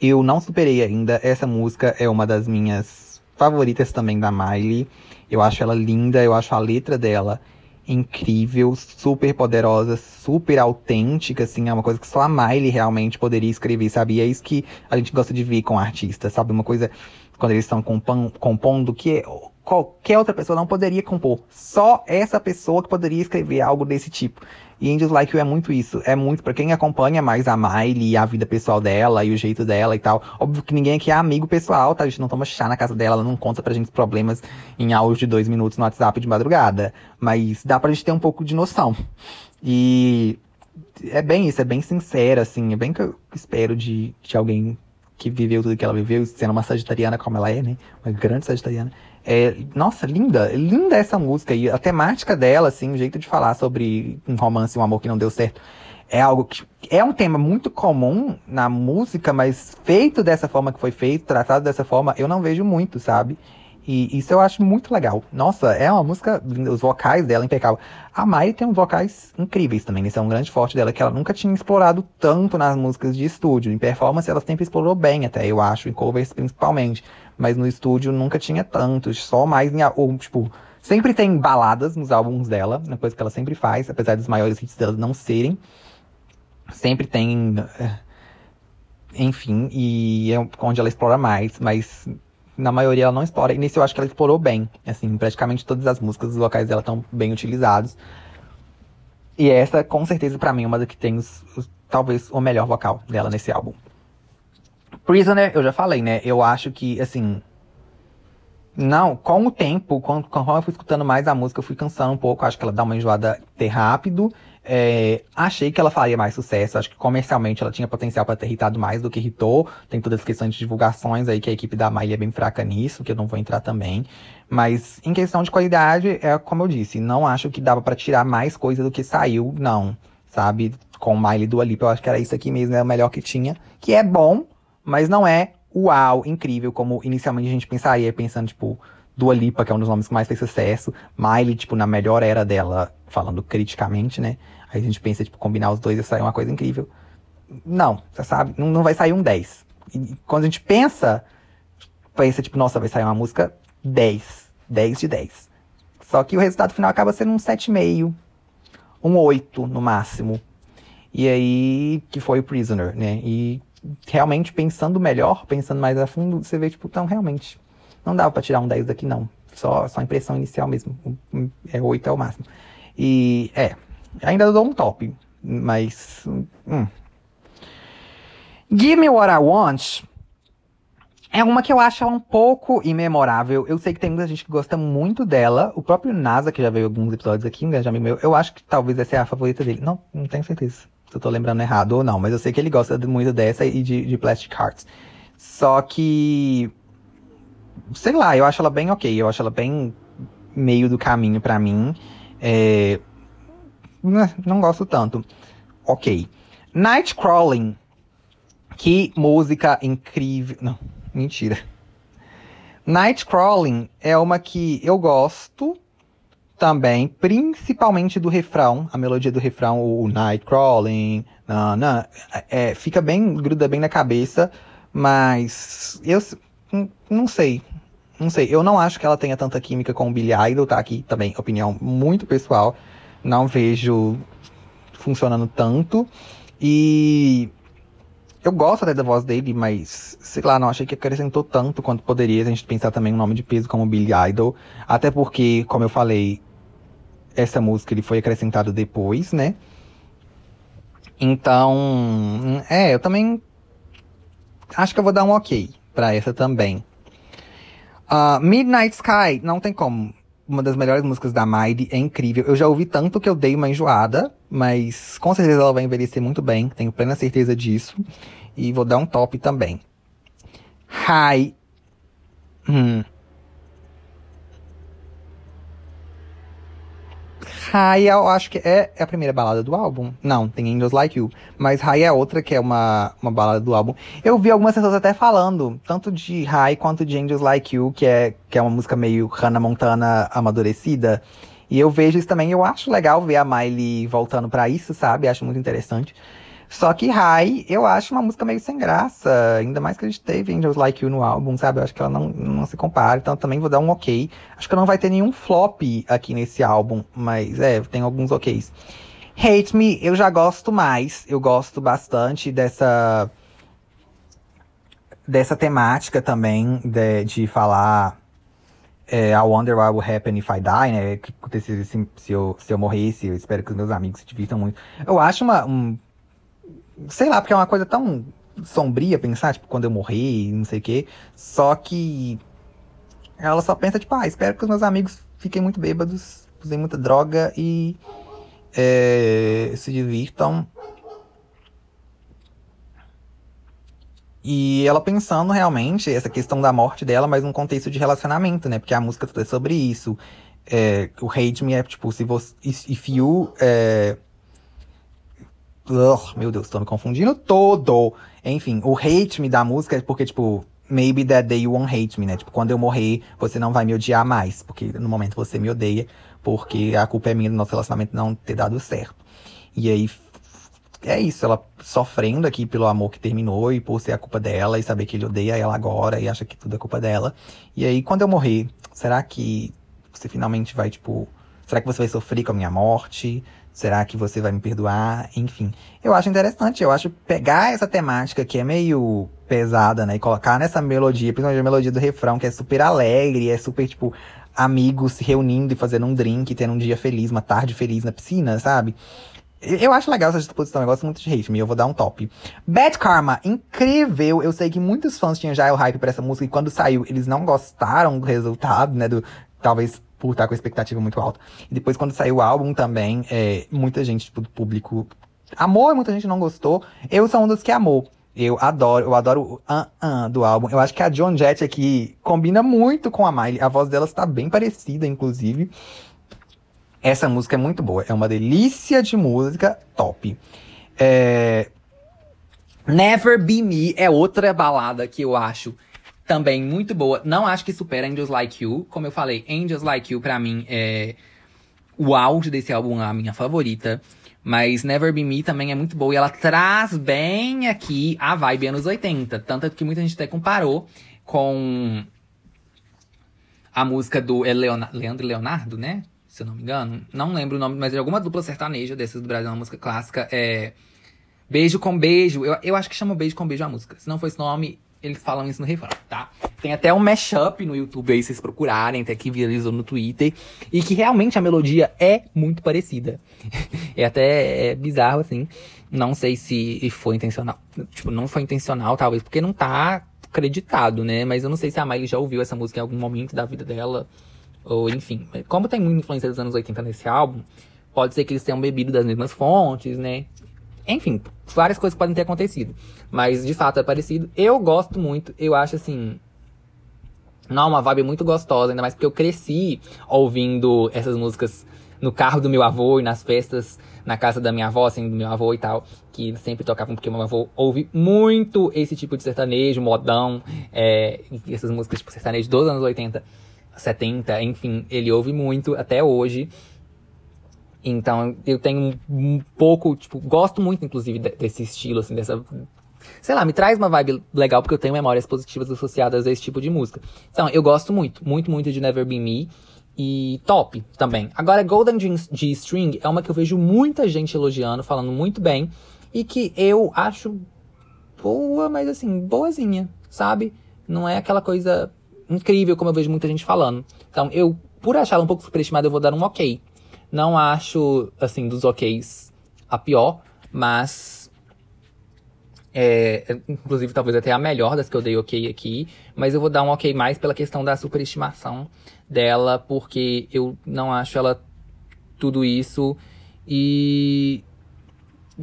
Speaker 2: Eu não superei ainda. Essa música é uma das minhas favoritas também da Miley. Eu acho ela linda, eu acho a letra dela incrível, super poderosa, super autêntica, assim, é uma coisa que só a Miley realmente poderia escrever, sabe? E é isso que a gente gosta de ver com artistas, sabe? Uma coisa quando eles estão compondo que qualquer outra pessoa não poderia compor. Só essa pessoa que poderia escrever algo desse tipo. E Angels Like You é muito isso. É muito para quem acompanha mais a Miley e a vida pessoal dela e o jeito dela e tal. Óbvio que ninguém aqui é amigo pessoal, tá? A gente não toma chá na casa dela, ela não conta pra gente problemas em áudio de dois minutos no WhatsApp de madrugada. Mas dá pra gente ter um pouco de noção. E é bem isso, é bem sincera, assim. É bem que eu espero de, de alguém que viveu tudo que ela viveu, sendo uma sagitariana como ela é, né? Uma grande sagitariana. É, nossa, linda, linda essa música. E a temática dela, assim, o jeito de falar sobre um romance, um amor que não deu certo, é algo que é um tema muito comum na música, mas feito dessa forma que foi feito, tratado dessa forma, eu não vejo muito, sabe? E isso eu acho muito legal. Nossa, é uma música linda, os vocais dela impecável. A Mai tem uns vocais incríveis também, isso é um grande forte dela, que ela nunca tinha explorado tanto nas músicas de estúdio. Em performance ela sempre explorou bem até, eu acho, em covers principalmente. Mas no estúdio nunca tinha tanto, só mais em, ou, tipo, sempre tem baladas nos álbuns dela, uma coisa que ela sempre faz, apesar dos maiores hits dela não serem. Sempre tem eh, enfim, e é onde ela explora mais, mas na maioria ela não explora. E nesse eu acho que ela explorou bem. Assim, praticamente todas as músicas, os vocais dela estão bem utilizados. E essa, com certeza, para mim, é uma das que tem os, os, talvez o melhor vocal dela nesse álbum. Prisoner, eu já falei, né? Eu acho que, assim. Não, com o tempo, quando, quando eu fui escutando mais a música, eu fui cansando um pouco. Acho que ela dá uma enjoada ter rápido. É, achei que ela faria mais sucesso. Acho que comercialmente ela tinha potencial para ter irritado mais do que irritou. Tem todas as questões de divulgações aí que a equipe da Miley é bem fraca nisso, que eu não vou entrar também. Mas em questão de qualidade, é como eu disse, não acho que dava para tirar mais coisa do que saiu, não. Sabe? Com Miley do Alipa, eu acho que era isso aqui mesmo, era o melhor que tinha. Que é bom, mas não é uau, incrível, como inicialmente a gente pensaria, pensando, tipo, Dua Lipa, que é um dos nomes que mais fez sucesso. Miley, tipo, na melhor era dela, falando criticamente, né? Aí a gente pensa, tipo, combinar os dois e sair uma coisa incrível. Não, você sabe, não, não vai sair um 10. E quando a gente pensa, pensa, tipo, nossa, vai sair uma música 10. 10 de 10. Só que o resultado final acaba sendo um 7,5. Um 8 no máximo. E aí, que foi o Prisoner, né? E realmente pensando melhor, pensando mais a fundo, você vê, tipo, então realmente, não dava pra tirar um 10 daqui, não. Só, só impressão inicial mesmo. É 8 é o máximo. E, é, Ainda dou um top, mas. Hum. Give Me What I Want é uma que eu acho um pouco imemorável. Eu sei que tem muita gente que gosta muito dela. O próprio NASA, que já veio alguns episódios aqui, um grande amigo meu, eu acho que talvez essa é a favorita dele. Não, não tenho certeza se eu tô lembrando errado ou não, mas eu sei que ele gosta muito dessa e de, de Plastic Hearts. Só que. Sei lá, eu acho ela bem ok. Eu acho ela bem meio do caminho para mim. É, não gosto tanto. Ok. Nightcrawling. Que música incrível. Não, mentira. Nightcrawling é uma que eu gosto também, principalmente do refrão, a melodia do refrão, o Nightcrawling, é, fica bem, gruda bem na cabeça, mas eu não sei, não sei, eu não acho que ela tenha tanta química com o Billy Idol, tá aqui também, opinião muito pessoal, não vejo funcionando tanto. E eu gosto até da voz dele, mas sei lá, não achei que acrescentou tanto quanto poderia a gente pensar também um nome de peso como Billy Idol. Até porque, como eu falei, essa música ele foi acrescentado depois, né? Então, é, eu também acho que eu vou dar um ok pra essa também. Uh, Midnight Sky, não tem como. Uma das melhores músicas da Miley, é incrível. Eu já ouvi tanto que eu dei uma enjoada, mas com certeza ela vai envelhecer muito bem, tenho plena certeza disso. E vou dar um top também. Hi. Hum. High eu acho que é, é a primeira balada do álbum. Não, tem Angels Like You. Mas High é outra que é uma, uma balada do álbum. Eu vi algumas pessoas até falando, tanto de High quanto de Angels Like You, que é, que é uma música meio Hannah Montana amadurecida. E eu vejo isso também, eu acho legal ver a Miley voltando para isso, sabe? Acho muito interessante. Só que High, eu acho uma música meio sem graça. Ainda mais que a gente teve Angels Like You no álbum, sabe? Eu acho que ela não, não se compara. Então também vou dar um ok. Acho que não vai ter nenhum flop aqui nesse álbum. Mas é, tem alguns oks. Hate Me, eu já gosto mais. Eu gosto bastante dessa. Dessa temática também, de, de falar. É, I wonder what would happen if I die, né? Que acontecesse se, se, eu, se eu morresse. Eu espero que os meus amigos se divirtam muito. Eu acho uma, um sei lá, porque é uma coisa tão sombria pensar, tipo, quando eu morrer, não sei o quê. Só que ela só pensa, tipo, ah, espero que os meus amigos fiquem muito bêbados, usem muita droga e é, se divirtam. E ela pensando realmente essa questão da morte dela, mas num contexto de relacionamento, né? Porque a música toda é sobre isso. É, o hate me é tipo, se você. If you. É, Ugh, meu Deus, tô me confundindo todo. Enfim, o hate me da música é porque, tipo, maybe that day you won't hate me, né? Tipo, quando eu morrer, você não vai me odiar mais. Porque no momento você me odeia, porque a culpa é minha do nosso relacionamento não ter dado certo. E aí, é isso, ela sofrendo aqui pelo amor que terminou e por ser a culpa dela e saber que ele odeia ela agora e acha que tudo é culpa dela. E aí, quando eu morrer, será que você finalmente vai, tipo. Será que você vai sofrer com a minha morte? Será que você vai me perdoar? Enfim, eu acho interessante. Eu acho pegar essa temática que é meio pesada, né? E colocar nessa melodia, principalmente a melodia do refrão, que é super alegre, é super, tipo, amigos se reunindo e fazendo um drink, tendo um dia feliz, uma tarde feliz na piscina, sabe? Eu acho legal essa disposição, eu gosto muito de Hate Me, eu vou dar um top. Bad Karma, incrível! Eu sei que muitos fãs tinham já o hype pra essa música e quando saiu eles não gostaram do resultado, né? Do, talvez por estar com a expectativa muito alta. E depois, quando saiu o álbum também, é, muita gente, tipo, do público amou e muita gente não gostou. Eu sou um dos que amou. Eu adoro, eu adoro o uh, uh do álbum. Eu acho que a John Jett aqui combina muito com a Miley. A voz dela está bem parecida, inclusive. Essa música é muito boa. É uma delícia de música, top. É... Never Be Me é outra balada que eu acho também muito boa. Não acho que supera Angels Like You. Como eu falei, Angels Like You pra mim é o auge desse álbum, a minha favorita. Mas Never Be Me também é muito boa. E ela traz bem aqui a vibe anos 80. Tanto que muita gente até comparou com a música do Leandro Leonardo, né? Se eu não me engano. Não lembro o nome, mas é alguma dupla sertaneja dessas do Brasil, uma música clássica. É. Beijo com beijo. Eu, eu acho que chama Beijo com Beijo a música. Se não for esse nome, eles falam isso no refrão, tá? Tem até um mashup no YouTube aí, vocês procurarem, até que viralizou no Twitter. E que realmente a melodia é muito parecida. é até é bizarro, assim. Não sei se foi intencional. Tipo, não foi intencional, talvez, porque não tá acreditado, né? Mas eu não sei se a Miley já ouviu essa música em algum momento da vida dela. Ou, enfim. Como tem muita influência dos anos 80 nesse álbum, pode ser que eles tenham bebido das mesmas fontes, né? Enfim, várias coisas podem ter acontecido. Mas de fato é parecido. Eu gosto muito, eu acho assim. Não, uma vibe muito gostosa, ainda mais porque eu cresci ouvindo essas músicas no carro do meu avô e nas festas na casa da minha avó, assim, do meu avô e tal, que sempre tocavam, porque meu avô ouve muito esse tipo de sertanejo, modão, é, essas músicas tipo sertanejo dos anos 80, 70, enfim, ele ouve muito até hoje. Então, eu tenho um pouco, tipo, gosto muito, inclusive, desse estilo, assim, dessa. Sei lá, me traz uma vibe legal, porque eu tenho memórias positivas associadas a esse tipo de música. Então, eu gosto muito, muito, muito de Never Be Me. E top também. Agora, Golden G-String é uma que eu vejo muita gente elogiando, falando muito bem. E que eu acho boa, mas assim, boazinha, sabe? Não é aquela coisa incrível como eu vejo muita gente falando. Então, eu, por achá-la um pouco superestimada, eu vou dar um ok. Não acho, assim, dos OKs a pior, mas É, inclusive, talvez até a melhor das que eu dei ok aqui. Mas eu vou dar um ok mais pela questão da superestimação dela, porque eu não acho ela tudo isso. E.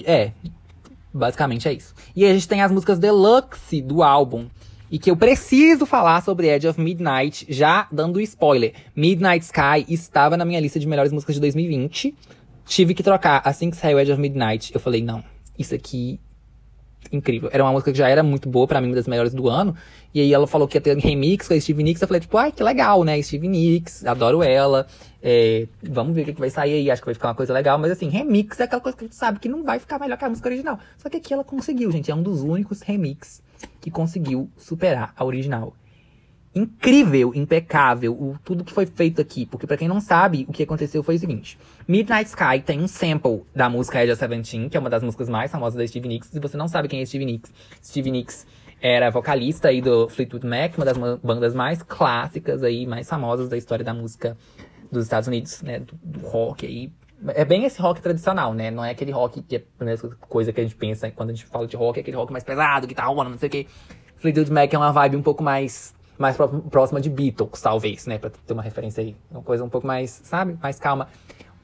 Speaker 2: É. Basicamente é isso. E a gente tem as músicas deluxe do álbum. E que eu preciso falar sobre Edge of Midnight, já dando spoiler. Midnight Sky estava na minha lista de melhores músicas de 2020. Tive que trocar. Assim que saiu Edge of Midnight, eu falei, não, isso aqui incrível. Era uma música que já era muito boa, para mim, uma das melhores do ano. E aí ela falou que ia ter remix com a Steve Nicks. Eu falei, tipo, ai, que legal, né? Steve Nicks, adoro ela. É, vamos ver o que, vai sair aí. Acho que vai ficar uma coisa legal. Mas assim, remix é aquela coisa que a gente sabe que não vai ficar melhor que a música original. Só que aqui ela conseguiu, gente. É um dos únicos remix que conseguiu superar a original. Incrível, impecável, o, tudo que foi feito aqui. Porque para quem não sabe, o que aconteceu foi o seguinte. Midnight Sky tem um sample da música Edge of Seventeen, que é uma das músicas mais famosas da Stevie Nicks. Se você não sabe quem é Stevie Nicks, Stevie Nicks era vocalista aí do Fleetwood Mac, uma das bandas mais clássicas aí, mais famosas da história da música dos Estados Unidos, né, do, do rock aí. É bem esse rock tradicional, né? Não é aquele rock que é a coisa que a gente pensa quando a gente fala de rock, é aquele rock mais pesado, guitarra, não sei o quê. Fleetwood Mac é uma vibe um pouco mais mais próxima de Beatles, talvez, né? Pra ter uma referência aí. Uma coisa um pouco mais, sabe? Mais calma.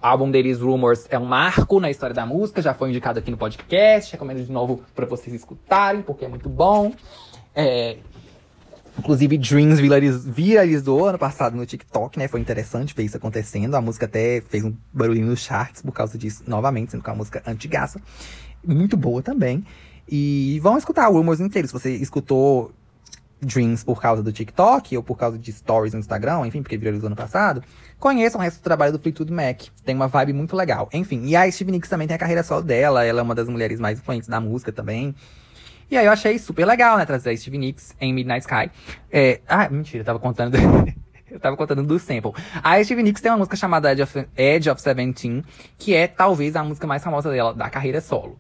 Speaker 2: O álbum deles, Rumors, é um marco na história da música, já foi indicado aqui no podcast. Recomendo de novo para vocês escutarem, porque é muito bom. É... Inclusive, Dreams viralizou ano passado no TikTok, né? Foi interessante ver isso acontecendo. A música até fez um barulhinho nos charts por causa disso, novamente, sendo que é uma música antigaça. Muito boa também. E vão escutar o Rumors inteiro. Se você escutou Dreams por causa do TikTok ou por causa de stories no Instagram, enfim, porque viralizou ano passado, conheçam o resto do trabalho do Fleetwood Mac. Tem uma vibe muito legal. Enfim, e a Stevie Nicks também tem a carreira solo dela, ela é uma das mulheres mais influentes da música também. E aí eu achei super legal, né, trazer a Stevie Nicks em Midnight Sky. É... Ah, mentira, eu tava contando... eu tava contando do sample. A Stevie Nicks tem uma música chamada Edge of, Edge of Seventeen, que é talvez a música mais famosa dela, da carreira solo.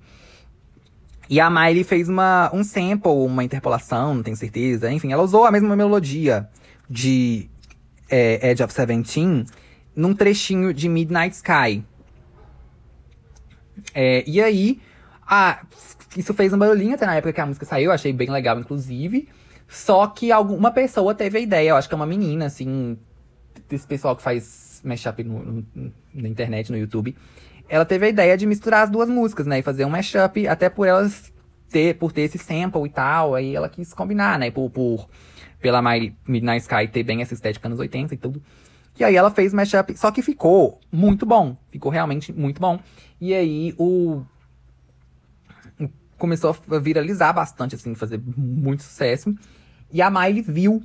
Speaker 2: E a Miley fez uma, um sample, uma interpolação, não tenho certeza. Enfim, ela usou a mesma melodia de é, Edge of Seventeen num trechinho de Midnight Sky. É, e aí, a, isso fez um barulhinho até na época que a música saiu, achei bem legal, inclusive. Só que alguma pessoa teve a ideia, eu acho que é uma menina, assim, desse pessoal que faz mashup no, no, na internet, no YouTube ela teve a ideia de misturar as duas músicas, né? E fazer um mashup, até por elas ter, por ter esse sample e tal. Aí ela quis combinar, né? Por, por pela My Midnight Sky ter bem essa estética anos 80 e tudo. E aí ela fez mashup, só que ficou muito bom. Ficou realmente muito bom. E aí o. Começou a viralizar bastante, assim, fazer muito sucesso. E a Miley viu.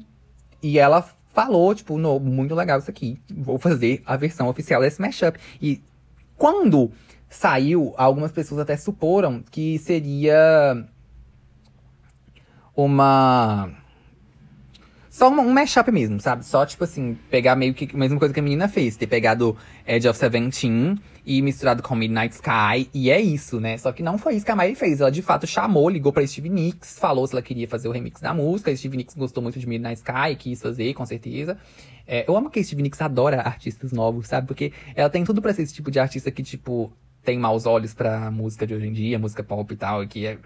Speaker 2: E ela falou, tipo, no, muito legal isso aqui. Vou fazer a versão oficial desse mashup. E quando saiu, algumas pessoas até suporam que seria uma. Só um, mashup mesmo, sabe? Só, tipo assim, pegar meio que a mesma coisa que a menina fez. Ter pegado Edge of Seventeen e misturado com Midnight Sky. E é isso, né? Só que não foi isso que a Miley fez. Ela, de fato, chamou, ligou pra Steve Nicks, falou se ela queria fazer o remix da música. Steve Nicks gostou muito de Midnight Sky, quis fazer, com certeza. É, eu amo que a Steve Nicks adora artistas novos, sabe? Porque ela tem tudo para ser esse tipo de artista que, tipo, tem maus olhos pra música de hoje em dia, música pop e tal, que é,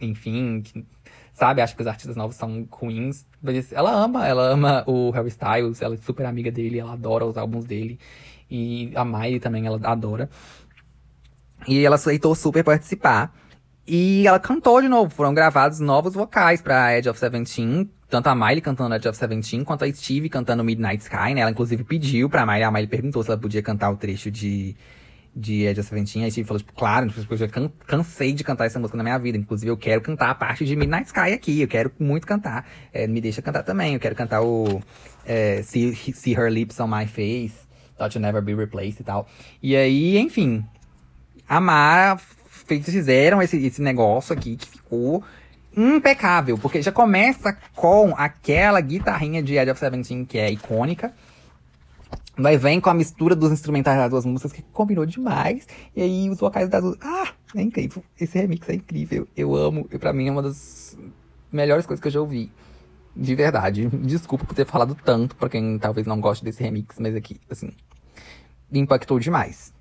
Speaker 2: enfim, que, sabe? Acho que os artistas novos são ruins. Mas ela ama, ela ama o Harry Styles, ela é super amiga dele, ela adora os álbuns dele. E a Miley também, ela adora. E ela aceitou super participar. E ela cantou de novo, foram gravados novos vocais pra Edge of Seventeen, tanto a Miley cantando Edge of Seventeen, quanto a Steve cantando Midnight Sky, né? Ela inclusive pediu pra Miley, a Miley perguntou se ela podia cantar o trecho de, de Edge of Seventeen, a Steve falou, tipo, claro, eu já can cansei de cantar essa música na minha vida, inclusive eu quero cantar a parte de Midnight Sky aqui, eu quero muito cantar, é, me deixa cantar também, eu quero cantar o é, see, see Her Lips on My Face, Thought You'll Never Be Replaced e tal. E aí, enfim, a Mara fizeram esse, esse negócio aqui que ficou impecável, porque já começa com aquela guitarrinha de Edge of Seventeen que é icônica. Vai vem com a mistura dos instrumentais das duas músicas que combinou demais. E aí os vocais das duas. Ah, é incrível. Esse remix é incrível. Eu amo. E pra mim é uma das melhores coisas que eu já ouvi. De verdade. Desculpa por ter falado tanto pra quem talvez não goste desse remix, mas aqui, assim, impactou demais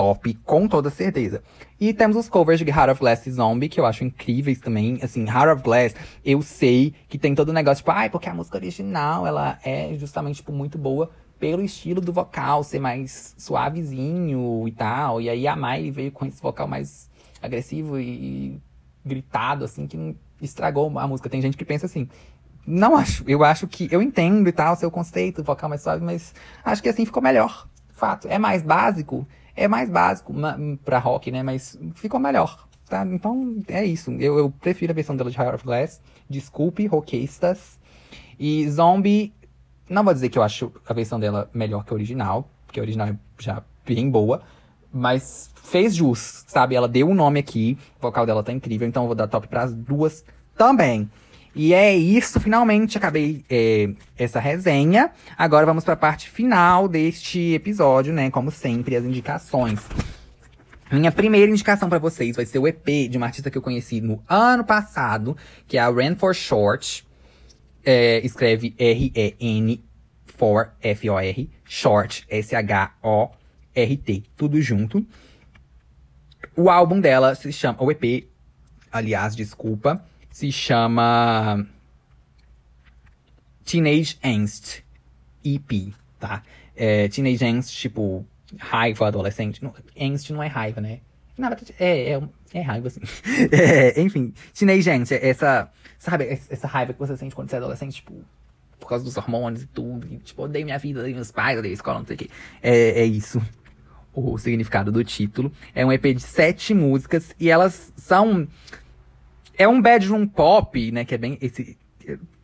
Speaker 2: top, com toda certeza. E temos os covers de Heart of Glass e Zombie, que eu acho incríveis também. Assim, Heart of Glass, eu sei que tem todo o negócio, tipo, ai, porque a música original, ela é justamente, tipo, muito boa pelo estilo do vocal ser mais suavezinho e tal. E aí a Miley veio com esse vocal mais agressivo e gritado, assim, que estragou a música. Tem gente que pensa assim. Não acho. Eu acho que. Eu entendo e tal, seu conceito, vocal mais suave, mas acho que assim ficou melhor. Fato. É mais básico. É mais básico pra rock, né? Mas ficou melhor. Tá? Então, é isso. Eu, eu prefiro a versão dela de Heart of Glass. Desculpe, rockistas. E Zombie. Não vou dizer que eu acho a versão dela melhor que a original, porque a original é já bem boa. Mas fez jus, sabe? Ela deu o um nome aqui, o vocal dela tá incrível, então eu vou dar top pras duas também. E é isso, finalmente acabei é, essa resenha. Agora vamos para a parte final deste episódio, né? Como sempre, as indicações. Minha primeira indicação para vocês vai ser o EP de uma artista que eu conheci no ano passado, que é a Ran for Short. É, escreve R-E-N for F-O-R, Short, S-H-O-R-T, tudo junto. O álbum dela se chama, o EP, aliás, desculpa, se chama Teenage Angst EP, tá? É, Teenage Angst, tipo, raiva adolescente. Não, angst não é raiva, né? É, é, é raiva, assim. é, enfim, Teenage Angst, é essa, sabe, essa raiva que você sente quando você é adolescente, tipo, por causa dos hormônios e tudo. E, tipo, odeio minha vida, odeio meus pais, odeio a escola, não sei o quê. É, é isso o significado do título. É um EP de sete músicas e elas são. É um bedroom pop, né? Que é bem. Esse,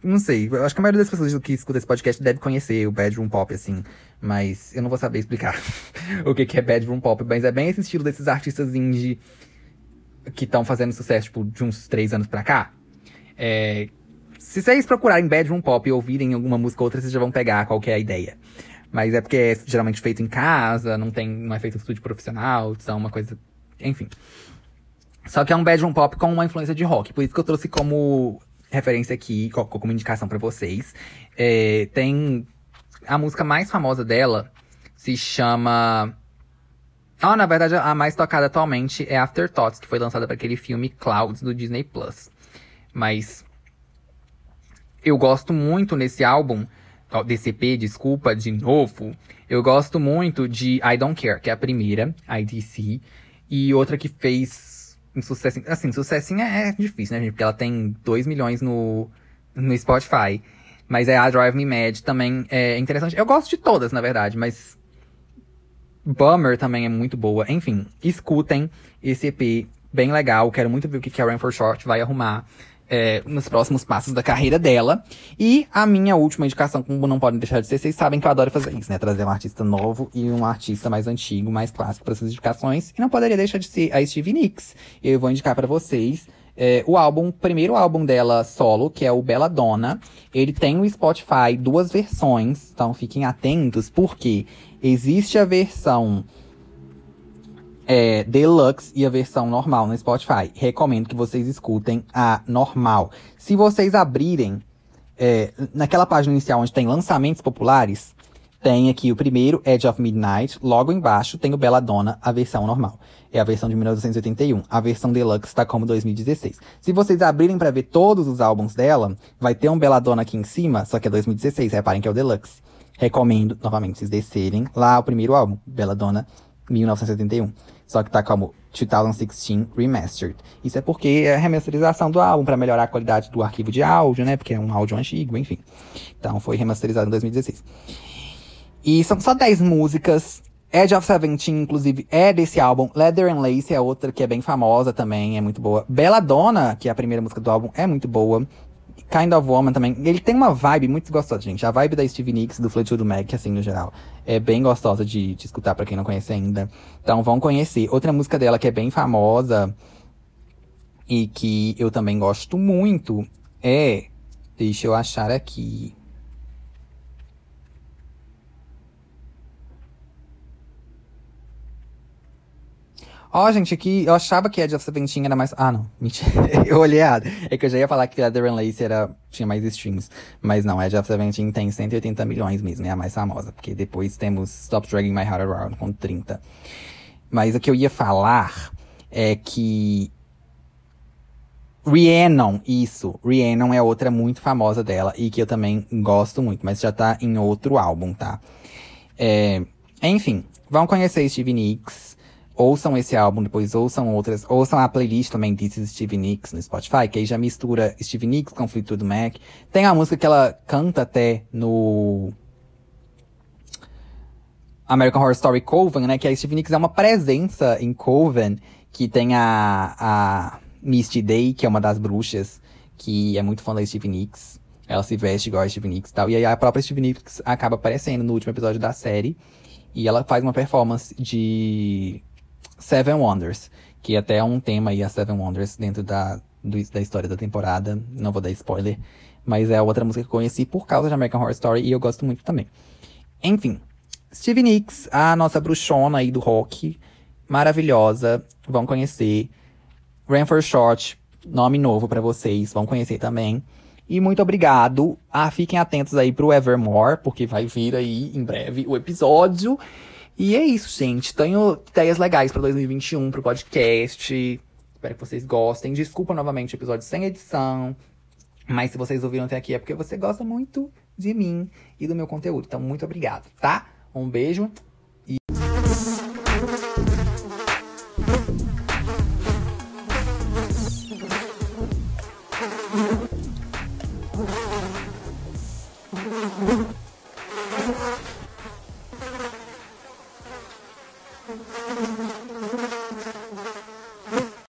Speaker 2: não sei, acho que a maioria das pessoas que escuta esse podcast deve conhecer o bedroom pop, assim. Mas eu não vou saber explicar o que, que é bedroom pop. Mas é bem esse estilo desses artistas indie que estão fazendo sucesso, tipo, de uns três anos pra cá. É, se vocês procurarem bedroom pop e ouvirem alguma música ou outra, vocês já vão pegar qual é a ideia. Mas é porque é geralmente feito em casa, não tem, não é feito em estúdio profissional, são uma coisa, enfim. Só que é um bedroom pop com uma influência de rock, por isso que eu trouxe como referência aqui, como indicação para vocês. É, tem a música mais famosa dela se chama ah, na verdade, a mais tocada atualmente é Afterthoughts, que foi lançada para aquele filme Clouds do Disney Plus. Mas eu gosto muito nesse álbum DCP, desculpa, de novo, eu gosto muito de I Don't Care, que é a primeira, IDC, e outra que fez um sucesso, assim, sucesso é, difícil, né, gente, porque ela tem 2 milhões no, no Spotify, mas é a Drive Me Mad, também é interessante, eu gosto de todas, na verdade, mas Bummer também é muito boa, enfim, escutem esse EP, bem legal, quero muito ver o que Karen For Short vai arrumar, é, nos próximos passos da carreira dela. E a minha última indicação, como não podem deixar de ser, vocês sabem que eu adoro fazer isso, né? Trazer um artista novo e um artista mais antigo, mais clássico para essas indicações. E não poderia deixar de ser a Stevie Nicks. Eu vou indicar para vocês é, o álbum, primeiro álbum dela solo, que é o Bela Donna. Ele tem no Spotify duas versões, então fiquem atentos, porque existe a versão é, Deluxe e a versão normal no Spotify. Recomendo que vocês escutem a normal. Se vocês abrirem é, naquela página inicial onde tem lançamentos populares, tem aqui o primeiro, Edge of Midnight. Logo embaixo tem o Belladonna, a versão normal. É a versão de 1981. A versão Deluxe está como 2016. Se vocês abrirem para ver todos os álbuns dela, vai ter um Belladonna aqui em cima, só que é 2016. Reparem que é o Deluxe. Recomendo, novamente, vocês descerem lá o primeiro álbum, Belladonna 1971. Só que tá como 2016 Remastered. Isso é porque é a remasterização do álbum para melhorar a qualidade do arquivo de áudio, né? Porque é um áudio antigo, enfim. Então foi remasterizado em 2016. E são só 10 músicas. Edge of Seventeen, inclusive, é desse álbum. Leather and Lace é outra que é bem famosa também, é muito boa. Belladonna, que é a primeira música do álbum, é muito boa. Kind of Woman também. Ele tem uma vibe muito gostosa, gente. A vibe da Stevie Nicks, do Fleetwood Mac, assim, no geral. É bem gostosa de, de escutar para quem não conhece ainda. Então vão conhecer. Outra música dela que é bem famosa e que eu também gosto muito é. Deixa eu achar aqui. Ó, oh, gente, aqui eu achava que Edge of Seventeen era mais. Ah, não. Mentira. eu olhei errado. É que eu já ia falar que a Darren Lace era... tinha mais streams. Mas não, Edge of Seventeen tem 180 milhões mesmo, é a mais famosa. Porque depois temos Stop Dragging My Heart Around com 30. Mas o que eu ia falar é que. Rhiannon, isso. Rhiannon é outra muito famosa dela e que eu também gosto muito, mas já tá em outro álbum, tá? É, enfim, vão conhecer Stevie Nicks. Ouçam esse álbum, depois ouçam outras. Ouçam a playlist também de Stevie Nicks no Spotify, que aí já mistura Stevie Nicks com Fleetwood Mac. Tem a música que ela canta até no American Horror Story Coven, né? Que a Stevie Nicks é uma presença em Coven, que tem a, a Misty Day, que é uma das bruxas, que é muito fã da Stevie Nicks. Ela se veste igual a Stevie Nicks e tal. E aí a própria Stevie Nicks acaba aparecendo no último episódio da série. E ela faz uma performance de Seven Wonders, que até é um tema aí, a Seven Wonders, dentro da, do, da história da temporada. Não vou dar spoiler. Mas é outra música que eu conheci por causa de American Horror Story e eu gosto muito também. Enfim, Stevie Nicks, a nossa bruxona aí do rock, maravilhosa, vão conhecer. Ranford Short, nome novo para vocês, vão conhecer também. E muito obrigado. Ah, fiquem atentos aí pro Evermore, porque vai vir aí em breve o episódio. E é isso, gente. Tenho ideias legais para 2021 pro podcast. Espero que vocês gostem. Desculpa novamente o episódio sem edição. Mas se vocês ouviram até aqui é porque você gosta muito de mim e do meu conteúdo. Então, muito obrigado, tá? Um beijo